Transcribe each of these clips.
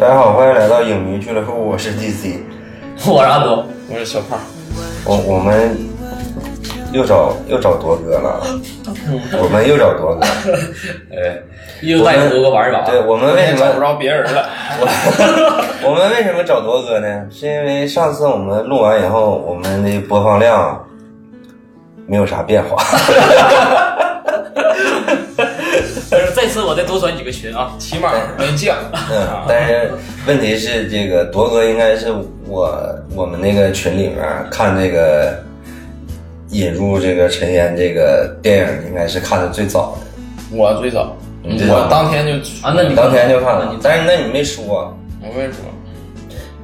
大家好，欢迎来到影迷俱乐部，我是 DC。我是阿多，我是小胖。我我们又找又找多哥了，我们又找多哥。哎，又带铎哥玩一把。对，我们为什么找不着别人了？我我们为什么找多哥呢？是因为上次我们录完以后，我们的播放量没有啥变化。次我再多转几个群啊，起码没降。嗯，但是问题是，这个铎哥应该是我我们那个群里面看这个引入这个陈烟这个电影，应该是看的最早的。我最早，我当天就啊，那你当天就看了，但是那你没说。我没说。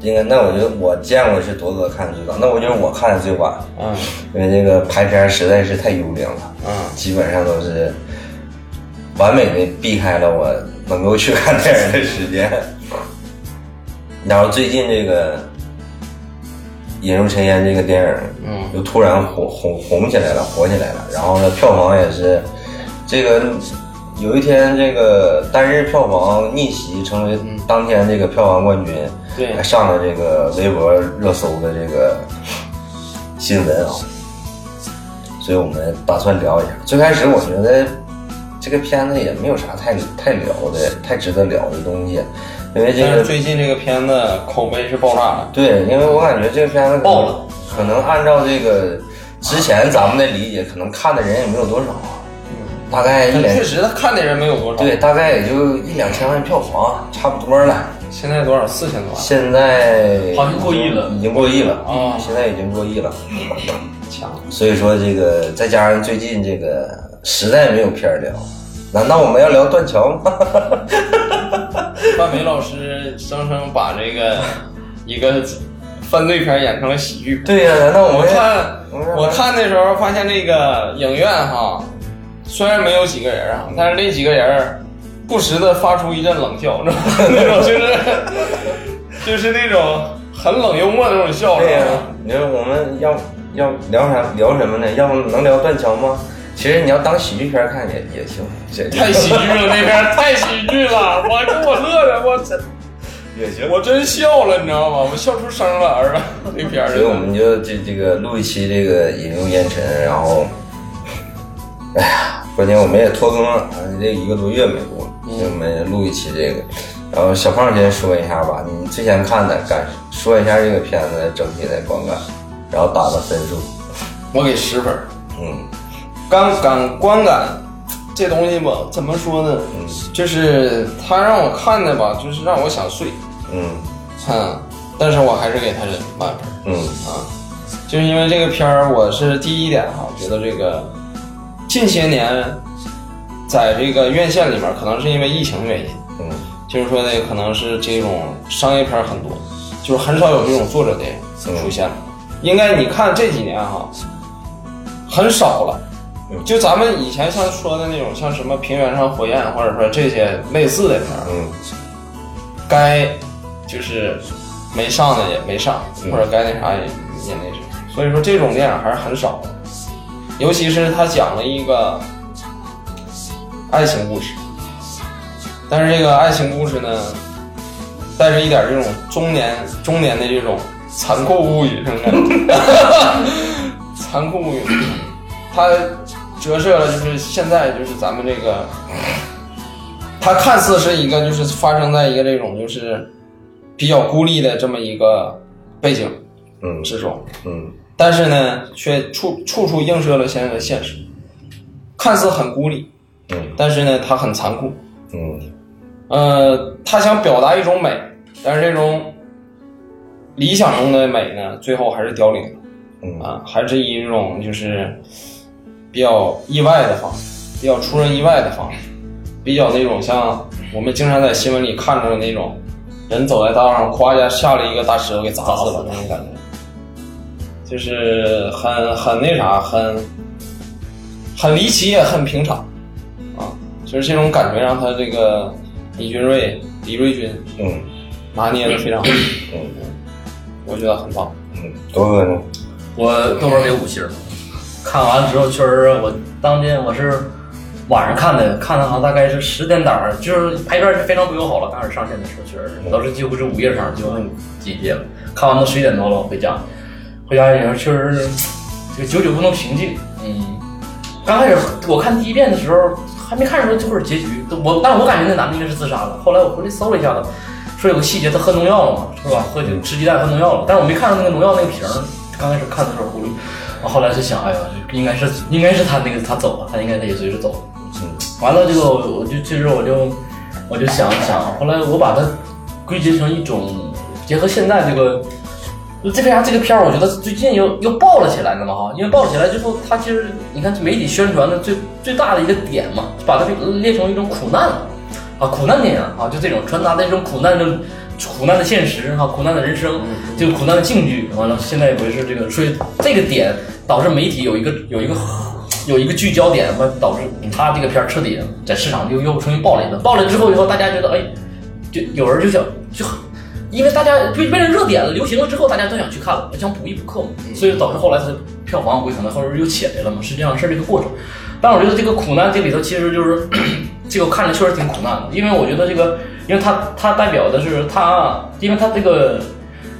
应该，那我觉得我见过是铎哥看的最早，那我觉得我看的最晚，嗯因为这个排片实在是太优良了，嗯，基本上都是完美的避开了我能够去看电影的时间。然后最近这个《引入尘烟》这个电影，嗯又突然红红红起来了，火起来了。然后呢，票房也是这个有一天这个单日票房逆袭，成为当天这个票房冠军，对还上了这个微博热搜的这个新闻啊。所以我们打算聊一下。最开始我觉得这个片子也没有啥太太聊的、太值得聊的东西，因为这个最近这个片子口碑是爆炸了。对，因为我感觉这个片子爆了，可能按照这个之前咱们的理解，可能看的人也没有多少，大概一两确实，他看的人没有多少。对，，大概也就一两千万票房，差不多了。现在多少？四千多万。现在好像过亿了已经过亿了啊现在已经过亿了。强。所以说这个再加上最近这个实在没有片儿聊，难道我们要聊断桥吗？范伟老师生生把这个一个犯罪片演成了喜剧。对呀、难道我们看我看的时候发现那个影院哈，虽然没有几个人啊，但是那几个人不时的发出一阵冷笑？那种就是就是那种很冷幽默的那种笑，对呀？你说我们要要聊啥聊什么呢？要不能聊断桥吗？其实你要当喜剧片看也也行，这 太喜剧了，那边太喜剧了，我给我乐的，我真也行。我真笑了，你知道吗？我笑出声了，儿子，那片儿所以我们就这这个录一期这个引入烟尘，然后，哎呀，关键我们也拖更了，这一个多月没录，所以我们录一期这个。然后小胖先说一下吧，你之前看的感说一下这个片子整体的观感，然后打个分数。我给十分。嗯观感观感这东西吧，怎么说呢？嗯。就是他让我看的吧，就是让我想睡，嗯。嗯，但是我还是给他满分嗯。啊，就是因为这个片儿，我是第一点哈，觉得这个近些年在这个院线里面，可能是因为疫情原因，嗯。就是说呢，可能是这种商业片儿很多，就是很少有这种作者电影出现。了。应该你看这几年哈，很少了。嗯就咱们以前像说的那种，像什么《平原上火焰》，或者说这些类似的片儿，嗯该就是没上的也没上，嗯或者该那啥也也那啥。所以说这种电影还是很少的，尤其是他讲了一个爱情故事，但是这个爱情故事呢，带着一点这种中年中年的这种残酷物语，是不是？残酷物语，它折射了就是现在就是咱们这个。它看似是一个就是发生在一个这种就是比较孤立的这么一个背景嗯之中，嗯但是呢，却处处处映射了现在的现实，看似很孤立，嗯但是呢，它很残酷。嗯呃，他想表达一种美，但是这种理想中的美呢，最后还是凋零了嗯啊，还是以一种就是比较意外的方式，比较出人意外的方式，比较那种像我们经常在新闻里看着的那种人走在道上，夸一下下了一个大石头给砸死了那种感觉，就是很很那啥，很很离奇也很平常啊，就是这种感觉让他这个李君瑞李瑞军嗯拿捏的非常好，嗯我觉得很棒。嗯，多哥呢？我豆瓣给五星儿。看完之后，确实我当天我是晚上看的，看的好像大概是十点档，就是排片是非常不友好了。刚开始上线的时候，确实是，当时几乎是午夜场就按集了，看完都十一点多了，回家，回家以后确实是这个久久不能平静。嗯，刚开始我看第一遍的时候，还没看出来这会儿结局，我但是我感觉那男的应该是自杀了。后来我回去搜了一下子，说有个细节他喝农药了嘛，是吧？喝酒吃鸡蛋喝农药了，但是我没看到那个农药那个瓶儿。刚开始看的时候糊涂，我后来就想，哎呀，应该是应该是他那个他走了，他应该他也随时走了。嗯完了这个我就其实我就我就想想，后来我把它归结成一种结合现在这个就。这为啥这个片儿，我觉得最近又又爆了起来了嘛哈？因为爆起来之后，它其实你看这媒体宣传的最最大的一个点嘛，把它列成一种苦难啊，苦难电影啊，就这种传达的这种苦难的苦难的现实哈，苦难的人生，就苦难的境遇。完了，现在不是这个，所以这个点导致媒体有一个有一个有一个聚焦点，完导致他这个片儿彻底在市场又又重新爆了一次。爆了之后以后，大家觉得哎，就有人就想就。因为大家变变成热点了，流行了之后，大家都想去看了，想补一补课嘛，所以导致后来它票房回可能后来又起来了嘛，是这样是这个过程。但我觉得这个苦难这里头其实就是 这个看着确实挺苦难的，因为我觉得这个，因为它它代表的是它，因为它这个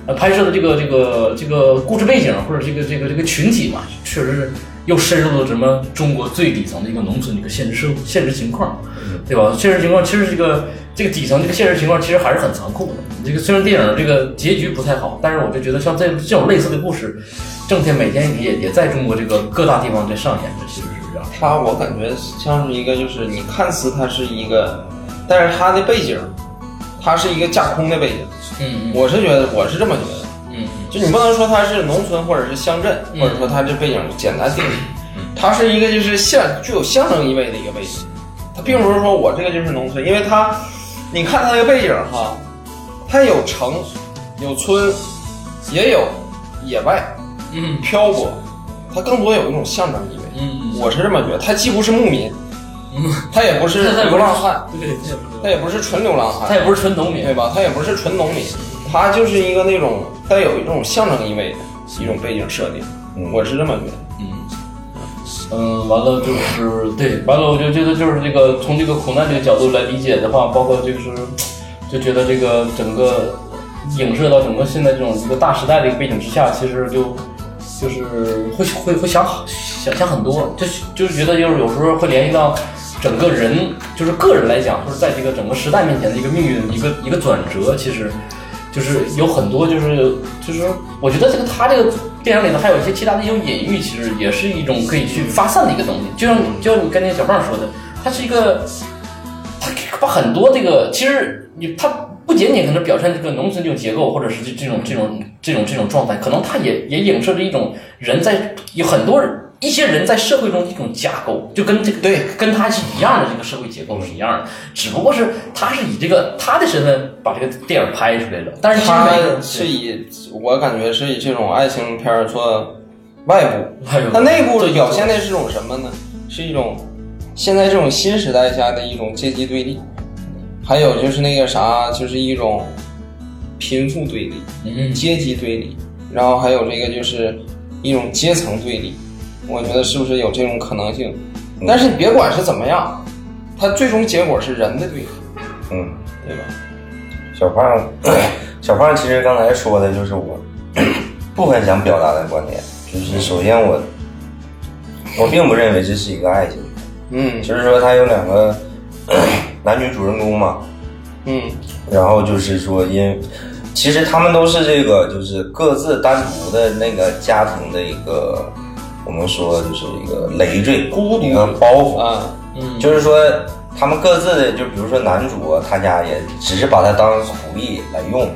呃拍摄的这个这个这个故事背景或者这个这个这个群体嘛，确实是又深入了什么中国最底层的一个农村的一个现实社现实情况，对吧？现实情况其实这个这个底层这个现实情况其实还是很残酷的。这个虽然电影这个结局不太好，但是我就觉得像这这种类似的故事，正天每天也也在中国这个各大地方在上演着，其实是这样。它我感觉像是一个，就是你看似它是一个，但是它的背景，它是一个架空的背景。嗯我是觉得，我是这么觉得。嗯就你不能说它是农村或者是乡镇，嗯或者说它这背景简单定义，它是一个就是象具有象征意味的一个背景。它并不是说我这个就是农村，因为它，你看它这个背景哈，它有城，有村，也有野外嗯漂泊，它更多有一种象征意味。嗯我是这么觉得，它既不是牧民，嗯，它也不是流浪汉，对，他也不是纯流浪汉，他也不是纯农民对，吧？他也不是纯农民，他就是一个那种带有一种象征意味的一种背景设定。嗯我是这么觉得。嗯，嗯，完了就是对，完了我就觉得就是这个从这个苦难这个角度来理解的话，包括就是就觉得这个整个影射到整个现在这种一个大时代的一个背景之下，其实就就是会会会想想想很多，就是就是觉得就是有时候会联系到整个人，就是个人来讲，就是在这个整个时代面前的一个命运一个一个转折，其实。就是有很多，就是就是，我觉得这个他这个电影里头还有一些其他的一种隐喻，其实也是一种可以去发散的一个东西。就像就像你跟那个小胖说的，它是一个，他把很多这个其实你它不仅仅可能表现这个农村这种结构，或者是这这种这种这种这种状态，可能它也也影射着一种人在有很多人。一些人在社会中的一种架构，就跟这个对跟他是一样的，这个社会结构是一样的，只不过是他是以这个他的身份把这个电影拍出来了，但是其实每个它人是以我感觉是以这种爱情片儿做外部，还有它内部这表现的是种什么呢？是一种现在这种新时代下的一种阶级对立，还有就是那个啥，就是一种贫富对立、嗯阶级对立，然后还有这个就是一种阶层对立。我觉得是不是有这种可能性？但是你别管是怎么样，它最终结果是人的对立，嗯，对吧？小胖，小胖其实刚才说的就是我 部分想表达的观点，就是首先我我并不认为这是一个爱情，嗯。就是说他有两个 男女主人公嘛，嗯。然后就是说因其实他们都是这个就是各自单独的那个家庭的一个我们说就是一个累赘，孤独的包袱，啊，嗯。就是说，他们各自的，就比如说男主啊，他家也只是把他当苦力来用，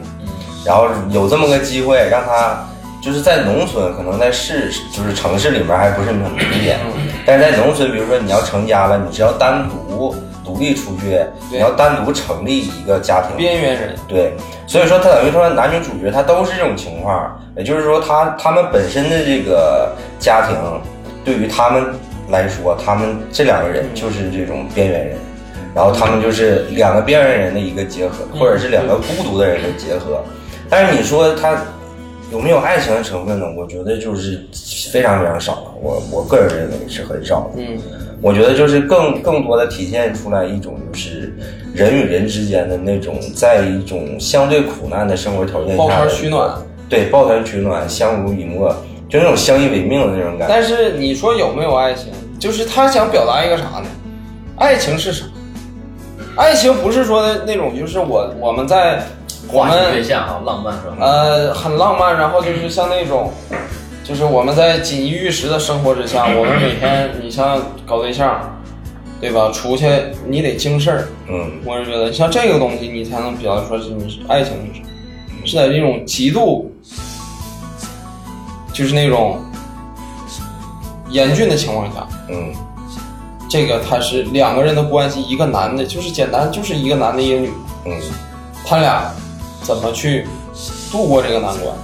然后有这么个机会让他，就是在农村，可能在市，就是城市里面还不是很明显，但是在农村，比如说你要成家了，你是要单独独立出去，你要单独成立一个家庭，边缘人，对，所以说他等于说男女主角他都是这种情况，也就是说他他们本身的这个家庭，对于他们来说，他们这两个人就是这种边缘人，然后他们就是两个边缘人的一个结合，或者是两个孤独的人的结合。但是你说他有没有爱情的成分呢？我觉得就是非常非常少了。我我个人认为是很少的。嗯，我觉得就是更更多的体现出来一种就是人与人之间的那种在一种相对苦难的生活条件下抱团取暖。对，抱团取暖，相濡以沫，就那种相依为命的那种感觉。但是你说有没有爱情？就是他想表达一个啥呢？爱情是啥？爱情不是说的那种，就是我我们在我们下啊，浪漫是吧？呃很浪漫，然后就是像那种，就是我们在锦衣玉食的生活之下，我们每天你像搞对象，对吧？出去你得经事儿，嗯。我是觉得像这个东西，你才能表达出是你是爱情是什么，是在这种极度，就是那种严峻的情况下，嗯。这个他是两个人的关系，一个男的，就是简单就是一个男的，一个女。的，嗯，他俩怎么去度过这个难关？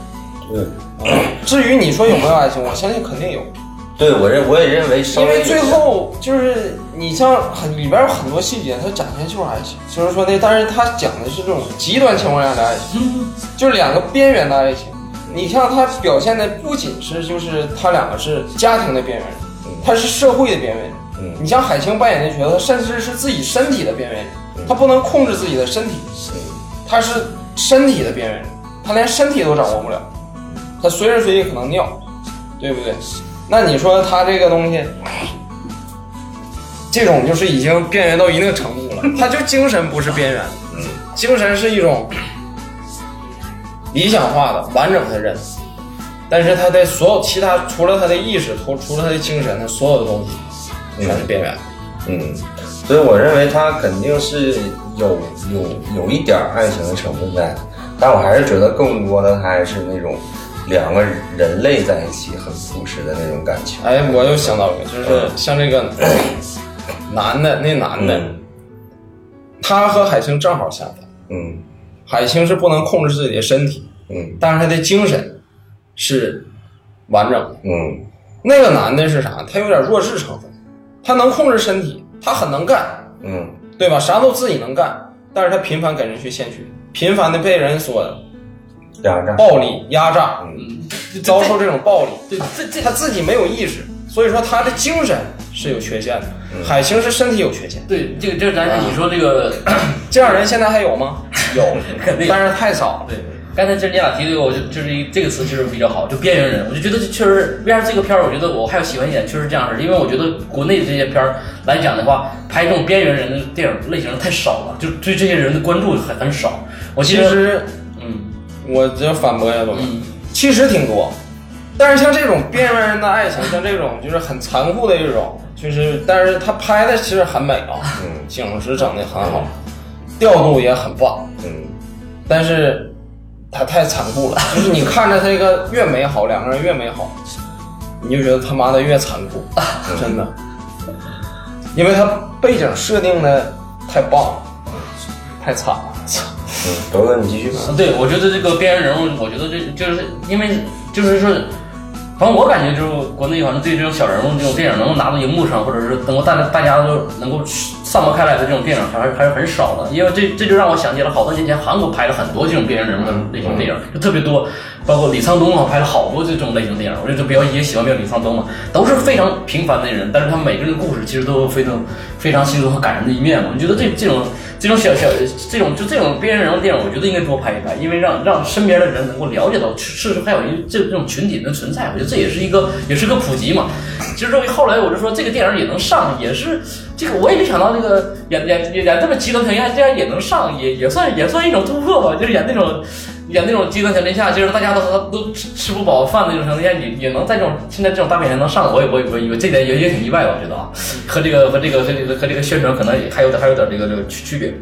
对，至于你说有没有爱情，我相信肯定有，对我认我也认为稍因为最后就是你像很里边有很多细节，它展现就是爱情，就是说那，但是它讲的是这种极端情况下的爱情，就是两个边缘的爱情。你像它表现的不仅是就是他两个是家庭的边缘人，他是社会的边缘人。嗯你像海清扮演的角色，甚至是自己身体的边缘人，他不能控制自己的身体，他是身体的边缘人，他连身体都掌握不了，他随时随地可能尿，对不对？那你说他这个东西，这种就是已经边缘到一定程度了，他就精神不是边缘，精神是一种理想化的完整的人，但是他的所有其他除了他的意识，除除了他的精神，他所有的东西全是边缘。嗯，所以我认为他肯定是有有有一点爱情的成分在，但我还是觉得更多的他还是那种两个人类在一起很朴实的那种感情。哎，我又想到一个，就是像这个 男的，那男的，嗯他和海清正好相反。嗯海清是不能控制自己的身体，嗯但是他的精神是完整的。嗯那个男的是啥？他有点弱智成分，他能控制身体，他很能干，嗯对吧？啥都自己能干，但是他频繁给人去献血，频繁的被人所压榨。暴力压榨，嗯，遭受这种暴力。对这这他自己没有意识，所以说他的精神是有缺陷的。海清是身体有缺陷，对这个这个，咱你说这个 这样人现在还有吗？有，但是太少了。对，刚才其实你俩提这个，我就就是一这个词其实比较好，就边缘人，我就觉得这确实为啥这个片儿，我觉得我还有喜欢一点，确实这样式儿，因为我觉得国内这些片儿来讲的话，拍这种边缘人的电影类型太少了，就对这些人的关注很很少。我其，实嗯我这反驳一下东西，嗯，其实挺多，但是像这种边缘人的爱情，像这种就是很残酷的这种，就是但是他拍的其实很美啊，嗯。景实整的很好，调度也很棒，嗯。但是他太残酷了，就是你看着他这个越美好，两个人越美好，你就觉得他妈的越残酷，真的，因为他背景设定的太棒了，太惨了，操嗯，德哥你继续吧。对，我觉得这个边缘人物，我觉得这就是因为就是说，反正我感觉就国内反正对这种小人物这种电影能够拿到荧幕上，或者是能够大大家都能够散播开来的这种电影还是还是很少的。因为这这就让我想起了好多年前韩国拍了很多这种边缘人物的类型电影，就特别多，包括李沧东啊拍了好多这种类型的电影。我就比较也喜欢比较李沧东嘛，都是非常平凡的人，但是他们每个人的故事其实都有非常非常心动和感人的一面嘛。我觉得这这种这种小小这种就这种边缘人物电影，我觉得应该多拍一拍，因为让让身边的人能够了解到，是是还有一这这种群体的存在。我觉得这也是一个也是个普及嘛。其实后来我就说这个电影也能上，也是这个我也没想到这个演演演演这么极端条件下这样也能上，也也算也算一种突破吧。就是演那种演那种极端条件下，就是大家都都吃吃不饱饭的那种条件下，也也能在这种现在这种大片上能上，我也我也我也这点也也挺意外的，我觉得啊，和这个和这个和这个和这个宣传可能还有点还有点这个这个区区别。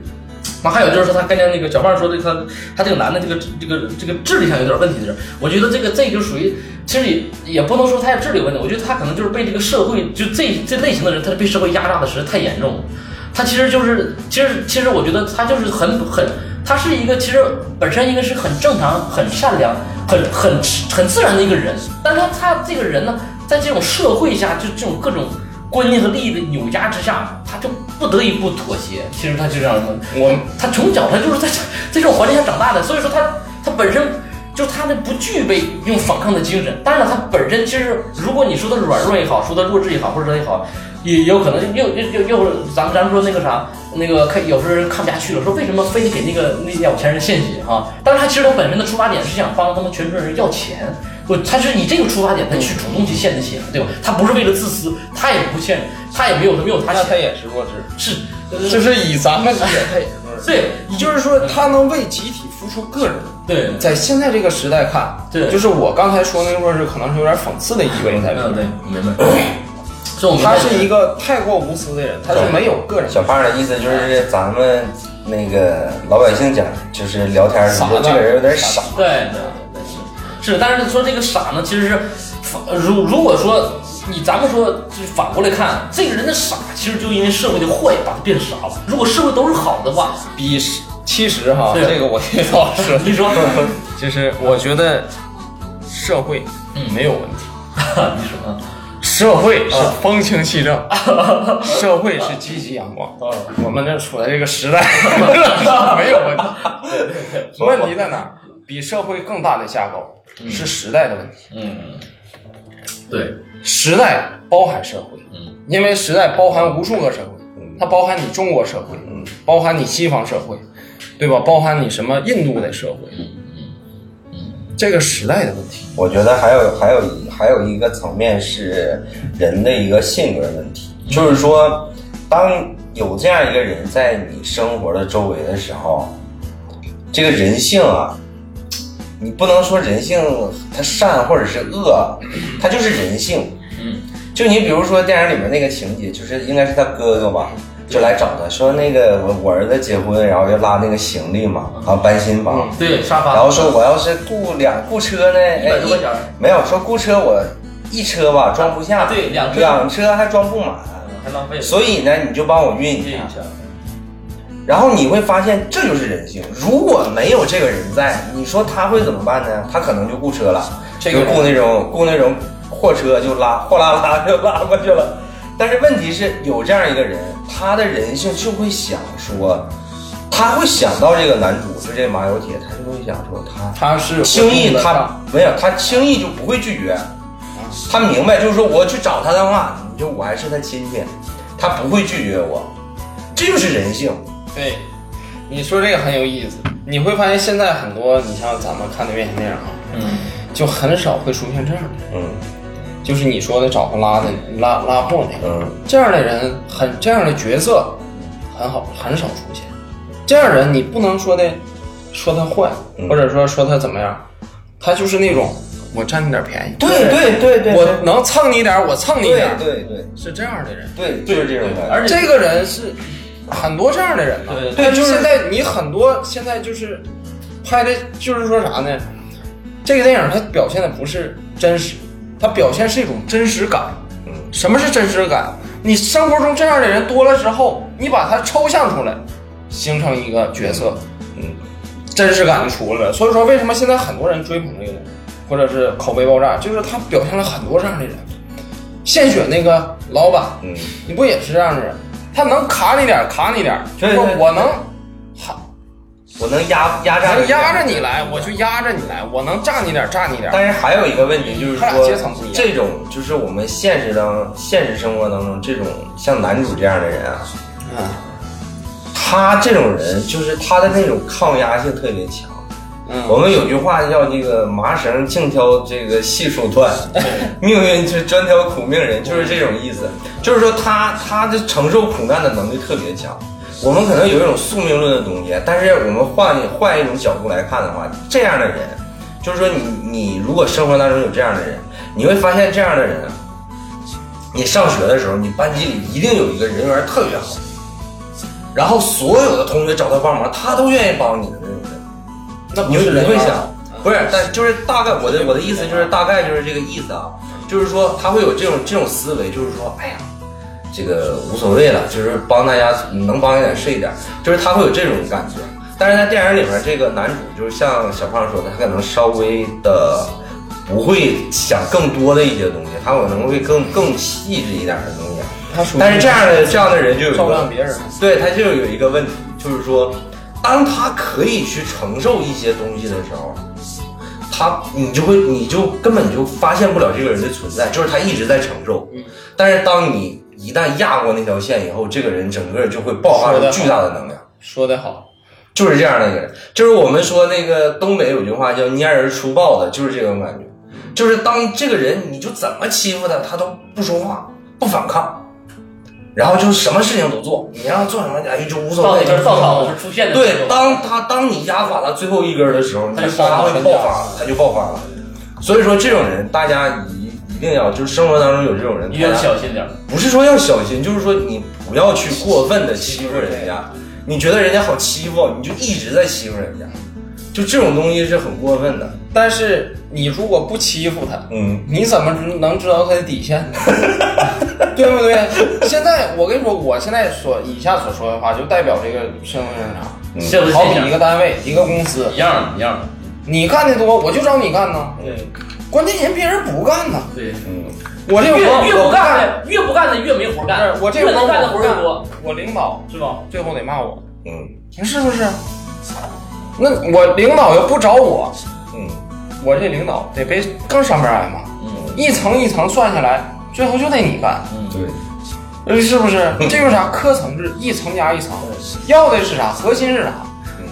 那还有就是说，他刚才那个小胖说的，他他这个男的这个这个这个智力上有点问题的人，我觉得这个这就属于，其实也也不能说他有智力有问题，我觉得他可能就是被这个社会就这这类型的人，他被社会压榨的实在太严重了。他其实就是，其实其实我觉得他就是很很，他是一个其实本身应该是很正常、很善良、很很很自然的一个人，但他他这个人呢，在这种社会下，就这种各种观念和利益的扭压之下，他就不得已不妥协。其实他就这样的，我他从小他就是在在这种环境下长大的，所以说他他本身就他的不具备用反抗的精神。当然了，他本身其实，如果你说他软弱也好，说他弱智也好，或者说也好，也有可能又又又又，咱们咱们说那个啥，那个看有时候人看不下去了，说为什么非得给那个那有钱人献血哈？但是他其实他本身的出发点是想帮他们全村人要钱，不，他是以这个出发点，他去主动去献的血，对吧？他不是为了自私，他也不献，他也没有没有他那他，也是弱智，是，就是以咱们理解，他。对，也就是说，他能为集体付出个人。对，在现在这个时代看，对就是我刚才说那个弱智，可能是有点讽刺的意味在里嗯，对面。，明白。明白他是一个太过无私的人，他是没有个人。小胖的意思就是咱们那个老百姓讲，就是聊天的时候，这个人有点傻。对对对是是，但是说这个傻呢，其实是如如果说你咱们说就是反过来看，这个人的傻，其实就因为社会的坏把他变傻了。如果社会都是好的话，比十其实哈，对这个我听老师，你说，就是我觉得社会嗯没有问题，你说啊，社会是风清气正，社会是积极阳光。我们这处在这个时代没有问题，问题在哪儿？比社会更大的架构是时代的问题。嗯，对，时代包含社会，嗯，因为时代包含无数个社会，它包含你中国社会，嗯，包含你西方社会，对吧？包含你什么印度的社会，这个时代的问题。我觉得还有还有一还有一个层面是人的一个性格问题，就是说，当有这样一个人在你生活的周围的时候，这个人性啊，你不能说人性它善或者是恶，它就是人性。嗯，就你比如说电影里面那个情节，就是应该是他哥哥吧，就来找他说那个我我儿子结婚，然后要拉那个行李嘛，然后搬新房。对，沙发，然后说我要是雇两雇车呢，哎一百多块钱没有说雇车我一车吧装不下，对两车。两车还装不满，还浪费，所以呢你就帮我运一。下，然后你会发现这就是人性。如果没有这个人在，你说他会怎么办呢？他可能就雇车了，这个雇那种雇那种货车就拉 货拉拉就拉过去了。但是问题是有这样一个人，他的人性就会想说，他会想到这个男主就这马有铁，他就会想说他他是轻易的他没有，他轻易就不会拒绝。他明白，就是说我去找他的话，你就我还是他亲戚，他不会拒绝我，这就是人性。对，你说这个很有意思。你会发现现在很多，你像咱们看的院线电影啊，嗯，就很少会出现这样的，嗯就是你说的找个拉的拉拉货那个，嗯这样的人很这样的角色很好很少出现。这样人你不能说的说他坏，嗯或者说说他怎么样，他就是那种我占你点便宜，对对对对，我能蹭你点我蹭你对点儿，对对是这样的人。对，就是这种感觉。而且这个人是很多这样的人呢。对就是现在你很多现在就是拍的，就是说啥呢？这个电影它表现的不是真实，它表现是一种真实感。嗯什么是真实感？你生活中这样的人多了之后，你把它抽象出来，形成一个角色，嗯，真实感就出来了。所以说，为什么现在很多人追捧这个东西，或者是口碑爆炸，就是他表现了很多这样的人。献血那个老板，嗯，你不也是这样的人？他能卡你点儿，卡你点儿，对对就是我能，哈，我能压压榨能压着你来，我就压着你来，我能炸你点儿，炸你点儿。但是还有一个问题就是说阶层不一样，这种就是我们现实当现实生活当中这种像男主这样的人啊，嗯，他这种人就是他的那种抗压性特别强。嗯我们有句话叫这个麻绳净挑这个细处断，命运就专挑苦命人，就是这种意思。就是说他他的承受苦难的能力特别强。我们可能有一种宿命论的东西，但是我们换换一种角度来看的话，这样的人，就是说你你如果生活当中有这样的人，你会发现这样的人，你上学的时候，你班级里一定有一个人缘特别好，然后所有的同学找他帮忙，他都愿意帮你的那。不是人会想，不是，但就是大概我的我的意思就是大概就是这个意思啊，就是说他会有这种这种思维，就是说，哎呀，这个无所谓了，就是帮大家能帮一点是一点，就是他会有这种感觉。但是在电影里面，这个男主就是像小胖说的，他可能稍微的不会想更多的一些东西，他可能会更更细致一点的东西。他但是这样的这样的人就有一个照亮别人。对他就有一个问题，就是说，当他可以去承受一些东西的时候，他你就会你就根本就发现不了这个人的存在，就是他一直在承受。但是当你一旦压过那条线以后，这个人整个就会爆发出巨大的能量。说得好，就是这样的一个人，就是我们说那个东北有句话叫蔫人出豹子，就是这种感觉。就是当这个人你就怎么欺负他，他都不说话，不反抗，然后就是什么事情都做，你让他做什么，哎就无所谓。到那根稻草是出现的，对，当他当你压垮他最后一根的时候，他就他会爆发，他就爆发了。所以说这种人，大家一一定要就是生活当中有这种人，一定要小心点儿。不是说要小心，就是说你不要去过分的欺负人家。你觉得人家好欺负，你就一直在欺负人家，就这种东西是很过分的。但是你如果不欺负他，嗯，你怎么能知道他的底线呢？对不对？现在我跟你说，我现在所以下所说的话，就代表这个社会上啥？好比一个单位、一个公司，一样，一样的。你干的多，我就找你干呢。对关键人别人不干呢，对，嗯，我这个越越不干的，越不干的越没活干。我这越能干的活多，我领导是吧？最后得骂我，嗯你是不是？那我领导又不找我，嗯我这领导得被更上边挨骂，嗯一层一层算下来，最后就得你干，嗯，对，呃是不是？这就是啥？科层制，一层压一层，要的是啥？核心是啥？嗯。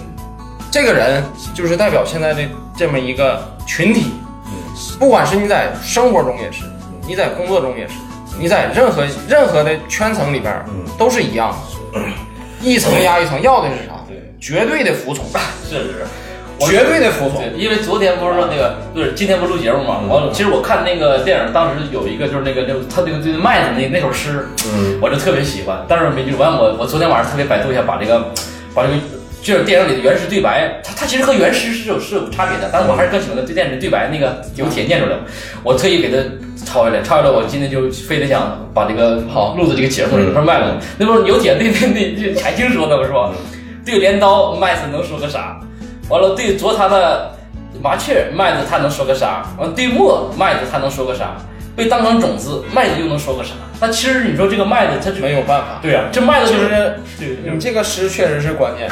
这个人就是代表现在这这么一个群体，嗯。不管是你在生活中也是，你在工作中也是，你在任何任何的圈层里边嗯。都是一样的，一层压一层，要的是啥？对，绝对的服从，是是绝对的服从。对，因为昨天不是说那个，就是今天不是录节目嘛？完了，其实我看那个电影，当时有一个就是那个那个他那个对麦子那那首诗，嗯我就特别喜欢，但是没记住。完我我昨天晚上特别百度一下，把这个把这个就是电影里的原始对白，它它其实和原诗是有是有差别的，但是我还是更喜欢的对电影里对白那个有铁念出来，我特意给他抄下来，抄下来，我今天就非得想把这个好录的这个节目里边卖了。那不是有铁对对对对海清说的吗？是吧？对镰刀麦子能说个啥？完了，对啄它的麻雀麦子他能说个啥？完了，对磨麦子他能说个啥？被当成种子麦子又能说个啥？那其实你说这个麦子它就没有办法，对呀、这麦子就就是你这个诗确实是关键，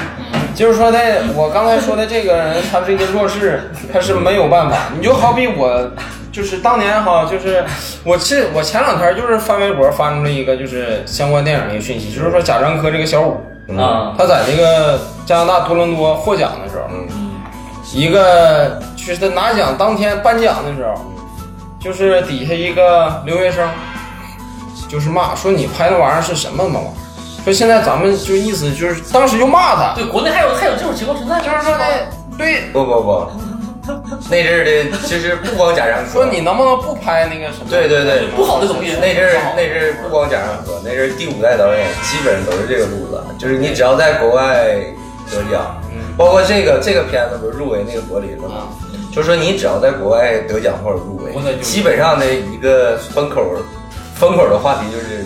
就是说的，我刚才说的这个人，他这个弱势，他是没有办法。你就好比我，就是当年哈，就是 我是我前两天就是翻微博翻出了一个就是相关电影的一个讯息，就是说贾樟柯这个小五，啊，他在那个加拿大多伦多获奖的时候，嗯。一个就是他拿奖当天颁奖的时候，就是底下一个留学生，就是骂说你拍那玩意儿是什么嘛玩意儿，说现在咱们就意思就是当时就骂他，对，国内还有还有这种情况存在，就是说的对，不不不，那阵儿的其实不光贾樟柯，说你能不能不拍那个什么？对对对，不好的东西。那阵儿那阵儿不光贾樟柯，那阵儿第五代导演基本上都是这个路子，就是你只要在国外得奖，包括这个这个片子不是入围那个柏林了吗？就是说你只要在国外得奖或者入围基本上的一个风口风口的话题就是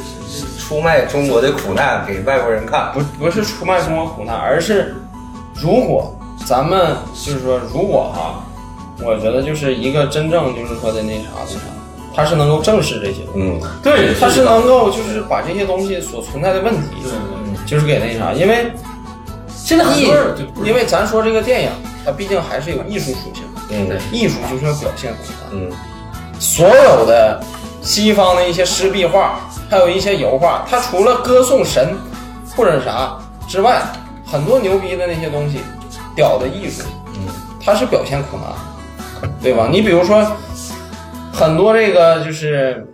出卖中国的苦难给外国人看。不不是出卖中国苦难，而是如果咱们就是说，如果哈，我觉得就是一个真正就是说的那啥那啥，他是能够正视这些东西。嗯。对，他是能够就是把这些东西所存在的问题，就是给那啥，因为现在很艺多因为咱说这个电影，它毕竟还是有艺术属性，嗯。艺术就是要表现出来。嗯。所有的西方的一些湿壁画，还有一些油画，它除了歌颂神或者啥之外，很多牛逼的那些东西，屌的艺术，嗯它是表现苦难，对吧？你比如说，很多这个就是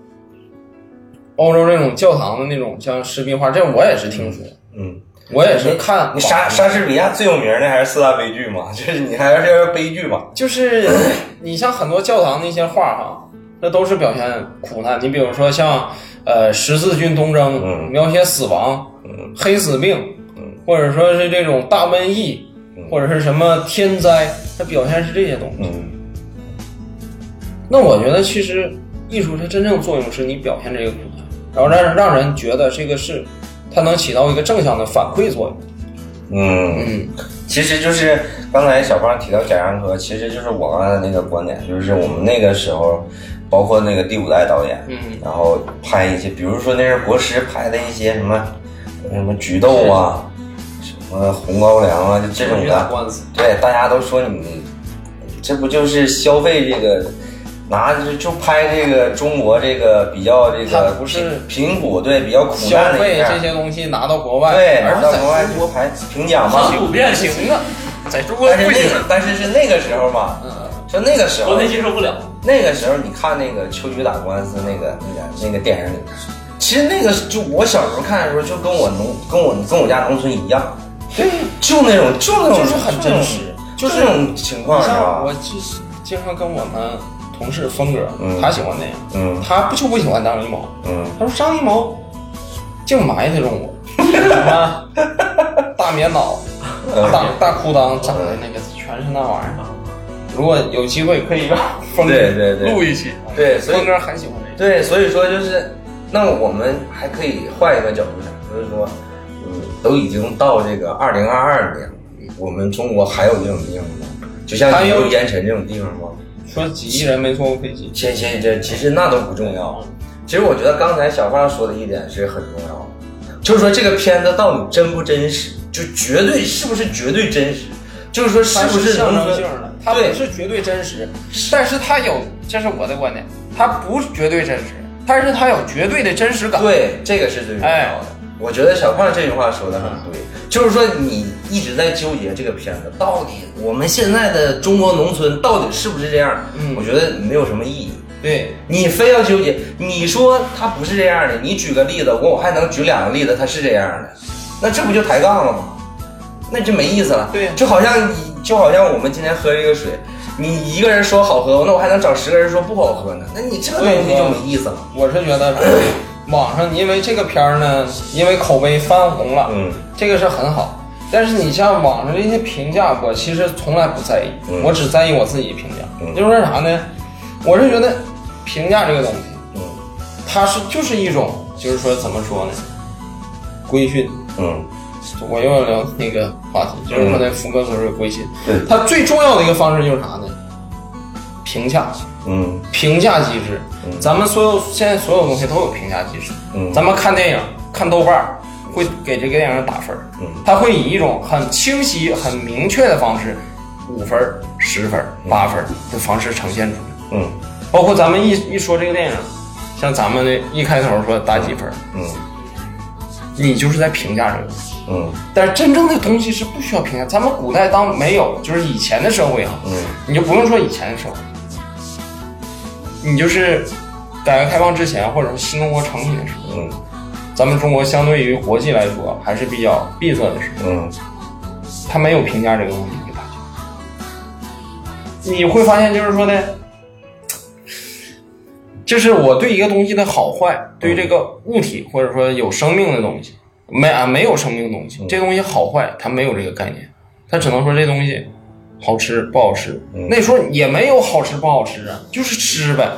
欧洲这种教堂的那种像湿壁画，这我也是听说，嗯。我也是看你莎莎士比亚最有名的还是四大悲剧嘛？就是你还是悲剧嘛？就是你像很多教堂那些画哈，那都是表现苦难。你比如说像呃十字军东征，嗯描写死亡，嗯黑死病，嗯或者说是这种大瘟疫，嗯或者是什么天灾，它表现是这些东西。嗯。那我觉得其实艺术它真正作用是你表现这个苦难，然后让让人觉得这个是它能起到一个正向的反馈作用。嗯，嗯其实就是刚才小胖提到贾樟柯，其实就是我刚才那个观点，就是我们那个时候，包括那个第五代导演，嗯。然后拍一些，比如说那是国师拍的一些什么什么菊豆啊，什么红高粱啊，就这种的，对，大家都说你这不就是消费这个，拿着就拍这个中国这个比较这它个不是贫贫苦对比较苦消难的一费这，些东西拿到国外，对，而拿到国外在中国就拍评奖嘛上。普遍行啊，在中国但是不行那。个但是是那个时候嘛，嗯，说那个时候国内接受不了。那个时候你看那个秋菊打官司那个那个那个电影里面，其实那个就我小时候看的时候，就跟我农跟我跟我家农村一样，对，就那种就那种就是很真实就就是这种情况你是吧？像？我经经常跟我们同事峰哥，嗯。他喜欢那样，嗯。他不就不喜欢张艺谋，嗯。他说张艺谋净埋汰中我，什么大棉袄、嗯。大大裤裆长的那个全是那玩意儿。如果有机会可以让峰哥对对对。录一期，对，所以峰哥很喜欢这个。对，所以说就是，那我们还可以换一个角度想，就是说，嗯，都已经到这个二零二二年了，我们中国还有这种地方吗？就像还有烟尘这种地方吗？说几亿人没坐过飞机，其实这其实那都不重要。其实我觉得刚才小胖说的一点是很重要的，就是说这个片子到底真不真实，就绝对是不是绝对真实，就是说是不是象征性的，它不是绝对真实，但是它有，这是我的观点，它不是绝对真实，但是它有绝对的真实感。对，这个是最重要的。哎我觉得小胖这句话说的很对，就是说你一直在纠结这个片子到底我们现在的中国农村到底是不是这样？嗯我觉得没有什么意义。对，你非要纠结，你说他不是这样的，你举个例子，我我还能举两个例子，他是这样的，那这不就抬杠了吗？那就没意思了。对就好像你就好像我们今天喝这个水，你一个人说好喝，那我还能找十个人说不好喝呢，那你这个东西就没意思了。我是觉得网上因为这个片儿呢，因为口碑翻红了，嗯这个是很好。但是你像网上这些评价，我其实从来不在意，嗯我只在意我自己评价。嗯就是说啥呢？我是觉得评价这个东西，嗯它是就是一种，就是说怎么说呢？规训。嗯，我又要聊那个话题，就是说呢，福哥说的规训，对，它最重要的一个方式就是啥呢？评价，嗯。评价机制。嗯。咱们所有现在所有东西都有评价机制。嗯。咱们看电影，看豆瓣儿会给这个电影打分儿，嗯。它会以一种很清晰、很明确的方式，五分儿、十分儿、八分的方式呈现出来。嗯。包括咱们一一说这个电影，像咱们的一开头说打几分儿，嗯。你就是在评价这个东西。嗯。但是真正的东西是不需要评价。咱们古代当没有，就是以前的社会啊，嗯。你就不用说以前的社会，你就是改革开放之前，或者说新中国成立的时候，嗯。咱们中国相对于国际来说还是比较闭塞的时候，嗯。他没有评价这个东西给大家。你会发现，就是说呢，就是我对一个东西的好坏，对于这个物体或者说有生命的东西，没啊没有生命的东西，这东西好坏它没有这个概念，它只能说这东西好吃不好吃。嗯那时候也没有好吃不好吃啊，就是吃呗，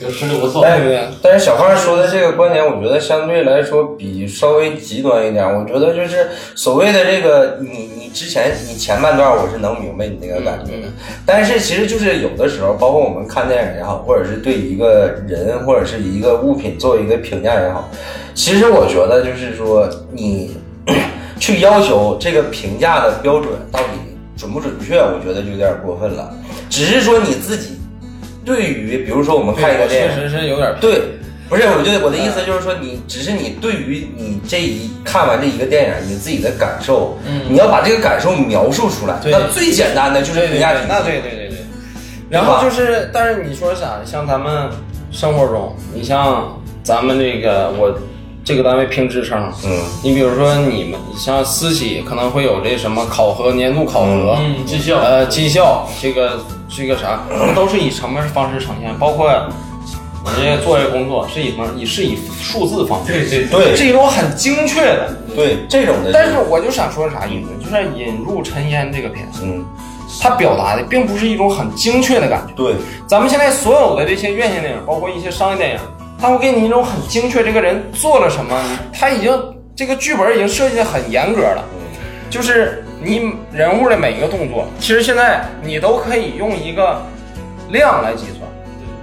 就吃的不错。对不对？但是小胖说的这个观点，我觉得相对来说比稍微极端一点。我觉得就是所谓的这个，你你之前你前半段我是能明白你那个感觉的，但是其实就是有的时候，包括我们看电影也好，或者是对一个人或者是一个物品做一个评价也好，其实我觉得就是说你 去要求这个评价的标准到底准不准确，我觉得就有点过分了。只是说你自己对于，比如说我们看一个电影确。实是有点对，不是，我觉得我的意思就是说你，只是你对于你这一看完这一个电影，你自己的感受，嗯你要把这个感受描述出来。那最简单的就是评价体系。对那对对对对。然后就是，但是你说啥？像咱们生活中，你像咱们那个我这个单位评职称，嗯你比如说你们，像私企可能会有这什么考核、年度考核，嗯，绩效。呃，绩效这个这个啥，都是以什么方式呈现？包括你这做这工作是以什么？以是以数字方式，对对对是一种很精确的。对，这种的。但是我就想说啥意思？就是《引入尘烟》这个片子，嗯，它表达的并不是一种很精确的感觉。对，咱们现在所有的这些院线电影，包括一些商业电影，它会给你一种很精确，这个人做了什么，他已经这个剧本已经设计的很严格了，就是你人物的每一个动作，其实现在你都可以用一个量来计算，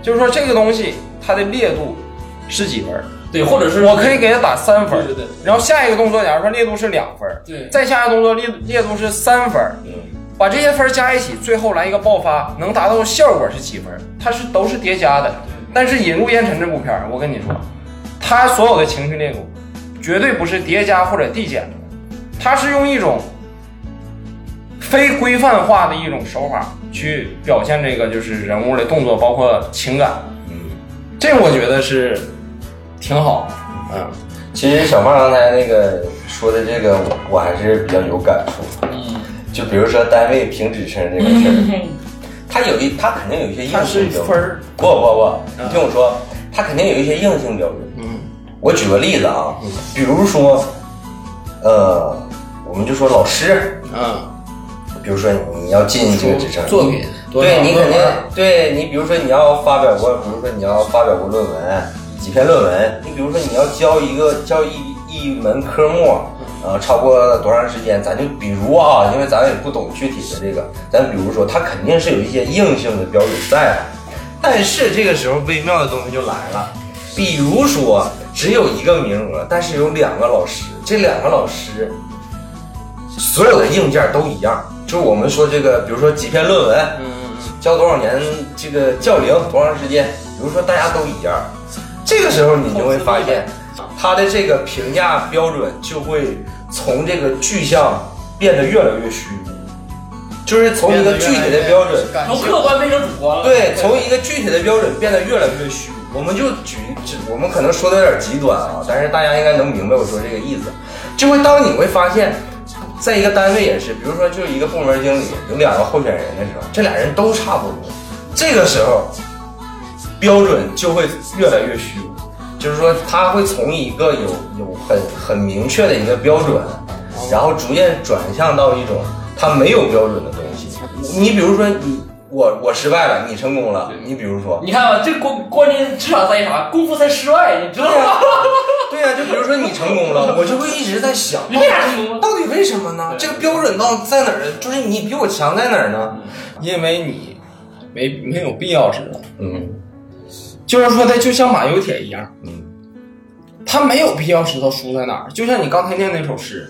就是说这个东西它的烈度是几分，对，或者是我可以给他打三分，对对对。然后下一个动作，假如说烈度是两分，对。再下一个动作烈烈度是三分儿，嗯把这些分加一起，最后来一个爆发，能达到的效果是几分？它是都是叠加的。但是《引入烟尘》这部片儿，我跟你说，它所有的情绪链路绝对不是叠加或者递减的，它是用一种非规范化的一种手法去表现这个就是人物的动作，包括情感。嗯，这我觉得是挺好。嗯，其实小胖刚才那个说的这个，我我还是比较有感触。嗯，就比如说单位评职称这个事儿，它有一，它肯定有一些硬它是性标准。分儿。不不不，你听我说，它肯定有一些硬性标准。嗯我举个例子啊，比如说，呃，我们就说老师，嗯，比如说你要进这个职称，作品对你肯定对你，比如说你要发表过，比如说你要发表过论文，几篇论文，你比如说你要教一个教一一门科目，呃，超过多长时间，咱就比如啊，因为咱也不懂具体的这个，咱比如说它肯定是有一些硬性的标准在的，但是这个时候微妙的东西就来了，比如说只有一个名额，但是有两个老师，这两个老师所有的硬件都一样，就是我们说这个，比如说几篇论文，嗯教多少年，这个教龄多长时间，比如说大家都一样，这个时候你就会发现，他的这个评价标准就会从这个具象变得越来越虚，就是从一个具体的标准，从客观变成主观了。对，从一个具体的标准变得越来越虚。我们就举，只我们可能说的有点极端啊，但是大家应该能明白我说这个意思。就会当你会发现，在一个单位也是，比如说就是一个部门经理有两个候选人的时候，这俩人都差不多，这个时候标准就会越来越虚无。就是说，他会从一个有有很很明确的一个标准，然后逐渐转向到一种他没有标准的东西。你比如说你我我失败了，你成功了。你比如说，你看吧，这关关键职场在于啥？功夫在室外，你知道吗？对呀、就比如说你成功了，我就会一直在想，你为啥成功？到底为什么呢？这个标准到在哪儿？就是你比我强在哪儿呢？因为你没没有必要知道，嗯就是说的就像马有铁一样，嗯，他没有必要知道输在哪儿。就像你刚才念那首诗，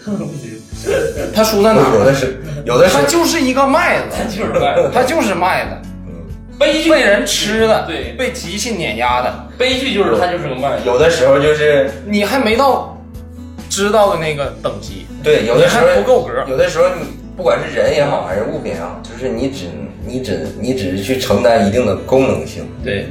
他输在哪儿？有的是，有的是他，就是一个麦他子，就是外他就是麦子，嗯，悲剧，被人吃的，对被机器碾压的，悲剧就是他就是个麦子。有的时候就是你还没到知道的那个等级，对，有的时候还不够格。有的时候你不管是人也好，还是物品也好，就是你只你只你只是去承担一定的功能性，对，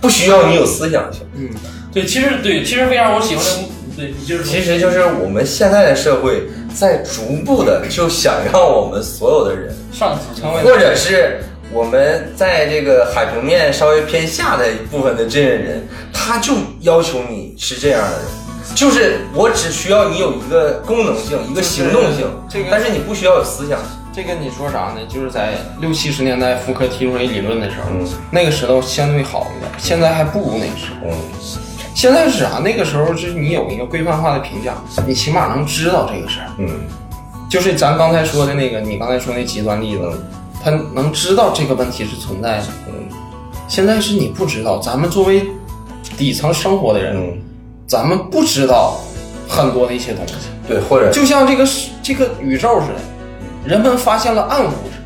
不需要你有思想性。嗯，对，其实对，其实为啥我喜欢这部？对，你就是其实就是我们现在的社会在逐步的就想让我们所有的人，上级成为或者是我们在这个海平面稍微偏下的一部分的这些人，他就要求你是这样的人。就是我只需要你有一个功能性，一个行动性，这个但是你不需要有思想性。这个你说啥呢？就是在六七十年代福柯提出一理论的时候，嗯那个时候相对好一点，现在还不如那个时候。嗯现在是啥？那个时候是你有一个规范化的评价，你起码能知道这个事儿。嗯就是咱刚才说的那个，你刚才说那极端例子，他能知道这个问题是存在的。嗯现在是你不知道，咱们作为底层生活的人，嗯，咱们不知道很多的一些东西。对，或者就像这个世这个宇宙似的，人们发现了暗物质，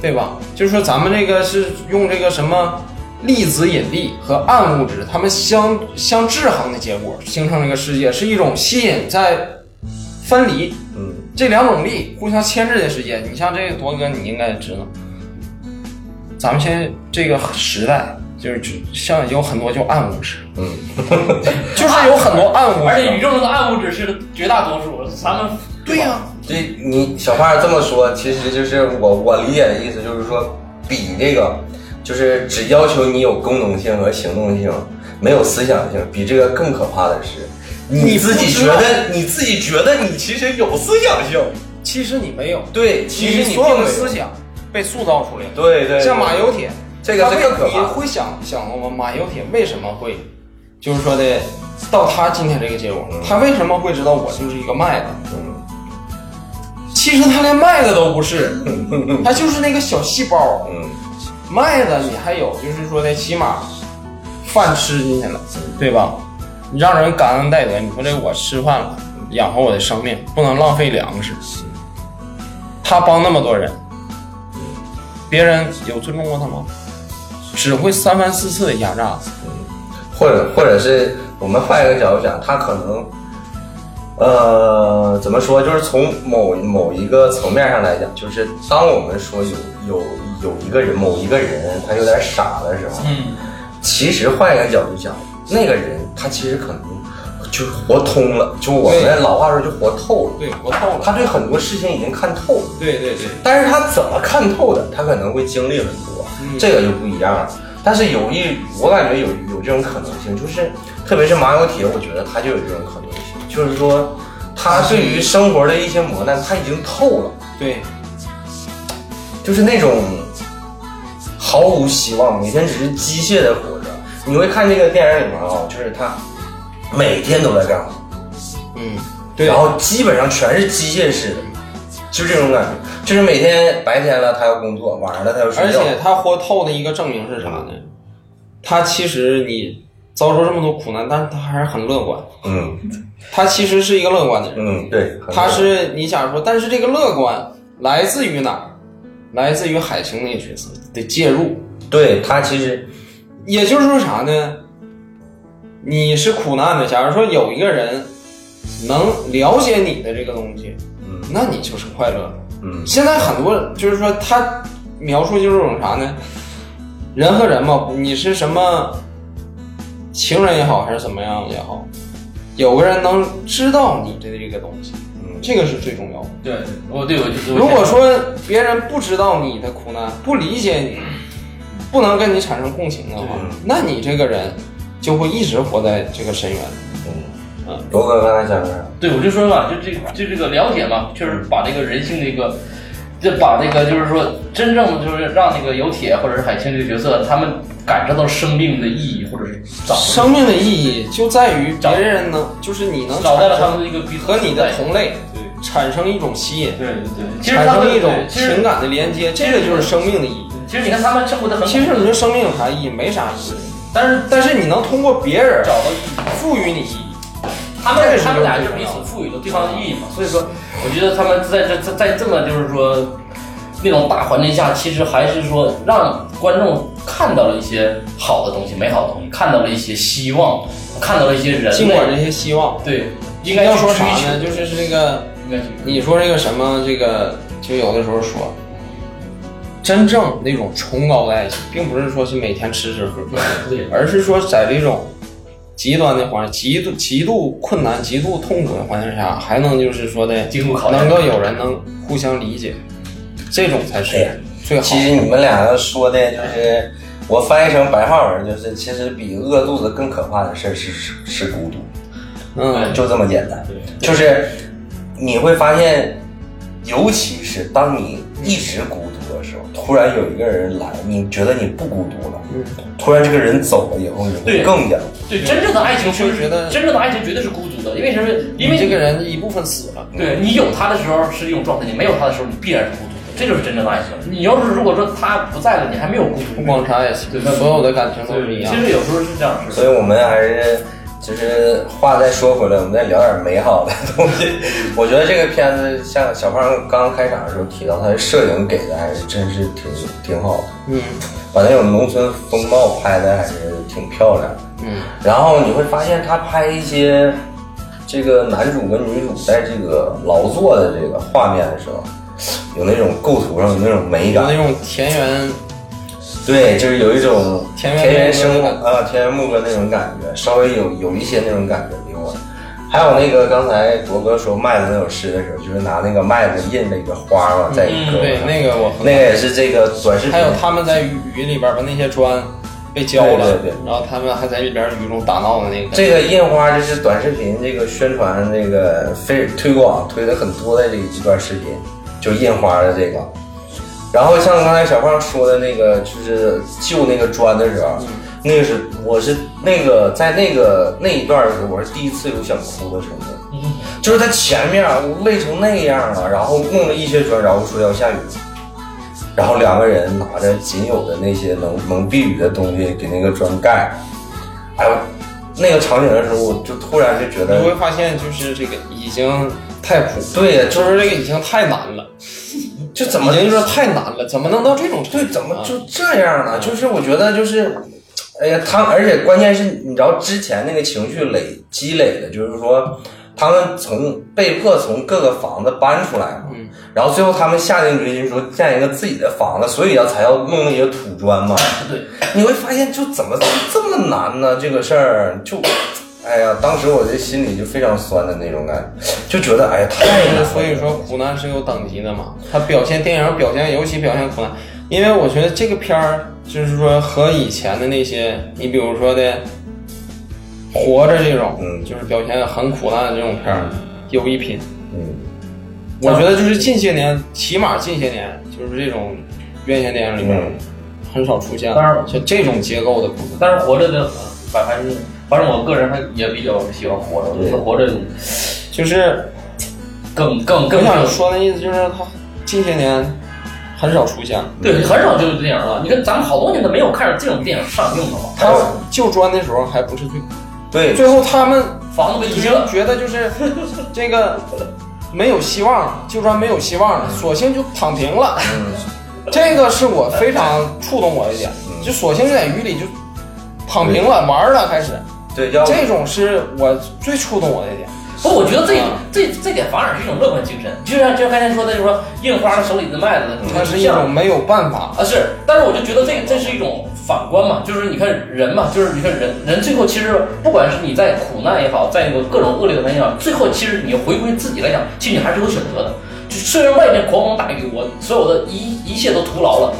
对吧？就是说咱们这个是用这个什么粒子引力和暗物质，它们相相制衡的结果，形成了一个世界是一种吸引在分离。嗯。这两种力互相牵制的世界。你像这个多哥，你应该知道，咱们现在这个时代就是像有很多就暗物质，嗯，就是有很多暗物质，而且宇宙中的暗物质是绝大多数，咱们对呀、这你小胖这么说，其实就是我我理解的意思，就是说比这个就是只要求你有功能性和行动性，没有思想性，比这个更可怕的是，你自己觉得你自己觉得你其实有思想性，其实你没有。对，其实你有思想被塑造出来。对对，像马有铁，这个他为是更可怕你会想想过吗？马有铁为什么会，就是说的，到他今天这个结果，他为什么会知道我就是一个麦子？嗯其实他连麦子都不是，他就是那个小细胞。嗯麦子你还有就是说的，起码饭吃进去了，对吧？你让人感恩戴德，你说这我吃饭了，养活我的生命，不能浪费粮食。他帮那么多人，别人有尊重过他吗？只会三番四次的压榨。或者或者是我们换一个角度讲，他可能，呃，怎么说？就是从某某一个层面上来讲，就是当我们说有有有一个人某一个人他有点傻的时候，嗯，其实换一个角度讲，那个人他其实可能就是活通了，就我们老话说就活透了，对，活透了。他对很多事情已经看透了。对对对，但是他怎么看透的？他可能会经历很多，嗯这个就不一样了。但是有一，我感觉有有这种可能性，就是特别是马有铁，我觉得他就有这种可能性，就是说他对于生活的一些磨难，他已经透了，对，就是那种毫无希望，每天只是机械的活着。你会看这个电影里面啊，就是他每天都在干活，嗯，对，然后基本上全是机械式的，就这种感觉，就是每天白天了他要工作，晚上了他要睡觉。而且他活透的一个证明是啥呢？他其实你遭受这么多苦难，但是他还是很乐观。嗯他其实是一个乐观的人。嗯，对，他是你假如说，但是这个乐观来自于哪儿？来自于海清那个角色的介入。对他其实也就是说啥呢？你是苦难的，假如说有一个人能了解你的这个东西，嗯那你就是快乐的。嗯现在很多就是说他描述就是这种啥呢？人和人嘛，你是什么情人也好，还是怎么样也好，有个人能知道你的这个东西，嗯这个是最重要的。对，我对我就如果说别人不知道你的苦难，不理解你，不能跟你产生共情的话嗯，那你这个人就会一直活在这个深渊。罗哥刚才讲的？对，我就说嘛，就这就这个了解嘛，确实把这个人性的一个，就把那个就是说，真正就是让那个有铁或者是海清这个角色，他们感受到生命的意义，或者是找生命的意义就在于别人能，就是你能找到他们的一个和你的同类对产生一种吸引，对对对，产生一种情感的连接，这个就是生命的意义。其实你看他们生活的很，其实你说生命有啥意义？没啥意义，但是但是你能通过别人找到意义。赋予你意义。他们他们俩就彼此赋予了对方的意义嘛，所以说，我觉得他们在这在在这么就是说那种大环境下，其实还是说让观众看到了一些好的东西、美好的东西，看到了一些希望，看到了一些人类尽管这些希望，对应该要说啥呢？就是这个，应该去你说这个什么，这个就有的时候说，真正那种崇高的爱情，并不是说是每天吃吃喝喝，而是说在这种极端的环、极度极度困难、极度痛苦的环境下，还能就是说的能够有人能互相理解，这种才哎是最好其实你们俩要说的就是，我翻译成白话文就是，其实比饿肚子更可怕的事儿是是是孤独，嗯，就这么简单。就是你会发现，尤其是当你一直孤突然有一个人来，你觉得你不孤独了，嗯突然这个人走了以后，你会对更加对真正的爱情就是觉得真正的爱情绝对是孤独的，因为什么？因为这个人一部分死了，对你有他的时候是一种状态，你没有他的时候，你必然是孤独的，这就是真正的爱情。你要是如果说他不在了，你还没有孤独，不光是爱情对，所有的感情都是一样其。实有时候是这样。所以我们还是就是话再说回来，我们再聊点美好的东西。我觉得这个片子像小胖刚刚开场的时候提到，他的摄影给的还是真是挺挺好的，嗯把那种农村风貌拍的还是挺漂亮的。嗯，然后你会发现他拍一些这个男主跟女主在这个劳作的这个画面的时候，有那种构图上有那种美感有那，种田园对，就是有一种田园生活啊，田园牧歌那种感觉，稍微有有一些那种感觉给我。还有那个刚才铎哥说麦子那首诗的时候，就是拿那个麦子印了一个花嘛，在一个对那个我那个也是这个短视频，还有他们在雨雨里边把那些砖被浇了，对对对然后他们还在里边雨中打闹的那个。这个印花就是短视频这个宣传这个非推广推的很多的这一段视频，就印花的这个。然后像刚才小胖说的那个，就是救那个砖的时候，那个是我是那个在那个那一段的时候，我是第一次有想哭的冲动。就是他前面累成那样了，然后弄了一些砖，然后说要下雨，然后两个人拿着仅有的那些能能避雨的东西给那个砖盖。哎呦，那个场景的时候，我就突然就觉得你会，发现，就是这个已经太苦，对呀，就就是是这个已经太难了。这怎么已经说太难了，怎么能到这种程对，怎么啊就这样呢？就是我觉得就是，哎呀，他而且关键是，你知道之前那个情绪累积累的，就是说他们从被迫从各个房子搬出来嘛，嗯然后最后他们下定决心说建一个自己的房子，所以要才要弄那些土砖嘛。对，你会发现就怎么这么难呢？这个事儿就。哎呀，当时我这心里就非常酸的那种感觉，就觉得哎呀太难了。所以说苦难是有等级的嘛，他表现电影表现尤其表现苦难，因为我觉得这个片儿就是说和以前的那些，你比如说的活着这种，嗯就是表现很苦难的这种片儿有一拼。嗯，我觉得就是近些年，起码近些年，就是这种院线电影里边嗯很少出现，当然像这种结构的苦难。但是活着的，呃反反正反正我个人还也比较喜欢活着，我觉得活着就是更更更我想说的意思就是，他近些年很少出现。对，很少这种电影了。你看咱们好多年都没有看着这种电影上映了嘛，他旧砖的时候还不是最，对，最后他们房子被已经觉得就是 这个没有希望了，救砖没有希望了，索性就躺平了。嗯，这个是我非常触动我的点，就索性在雨里就躺平了，玩了，开始。对，要这种是我最触动我的一点。不，我觉得这啊这这点反而是一种乐观精神，就像就像刚才说的，就是说印花的手里的麦子，它是一种没有办法，啊是，但是我就觉得这这是一种反观嘛，就是你看人嘛，就是你看人人最后其实不管是你在苦难也好，在那个各种恶劣的环境下，最后其实你回归自己来讲，其实你还是有选择的。就虽然外面狂风大雨，我所有的一一切都徒劳了。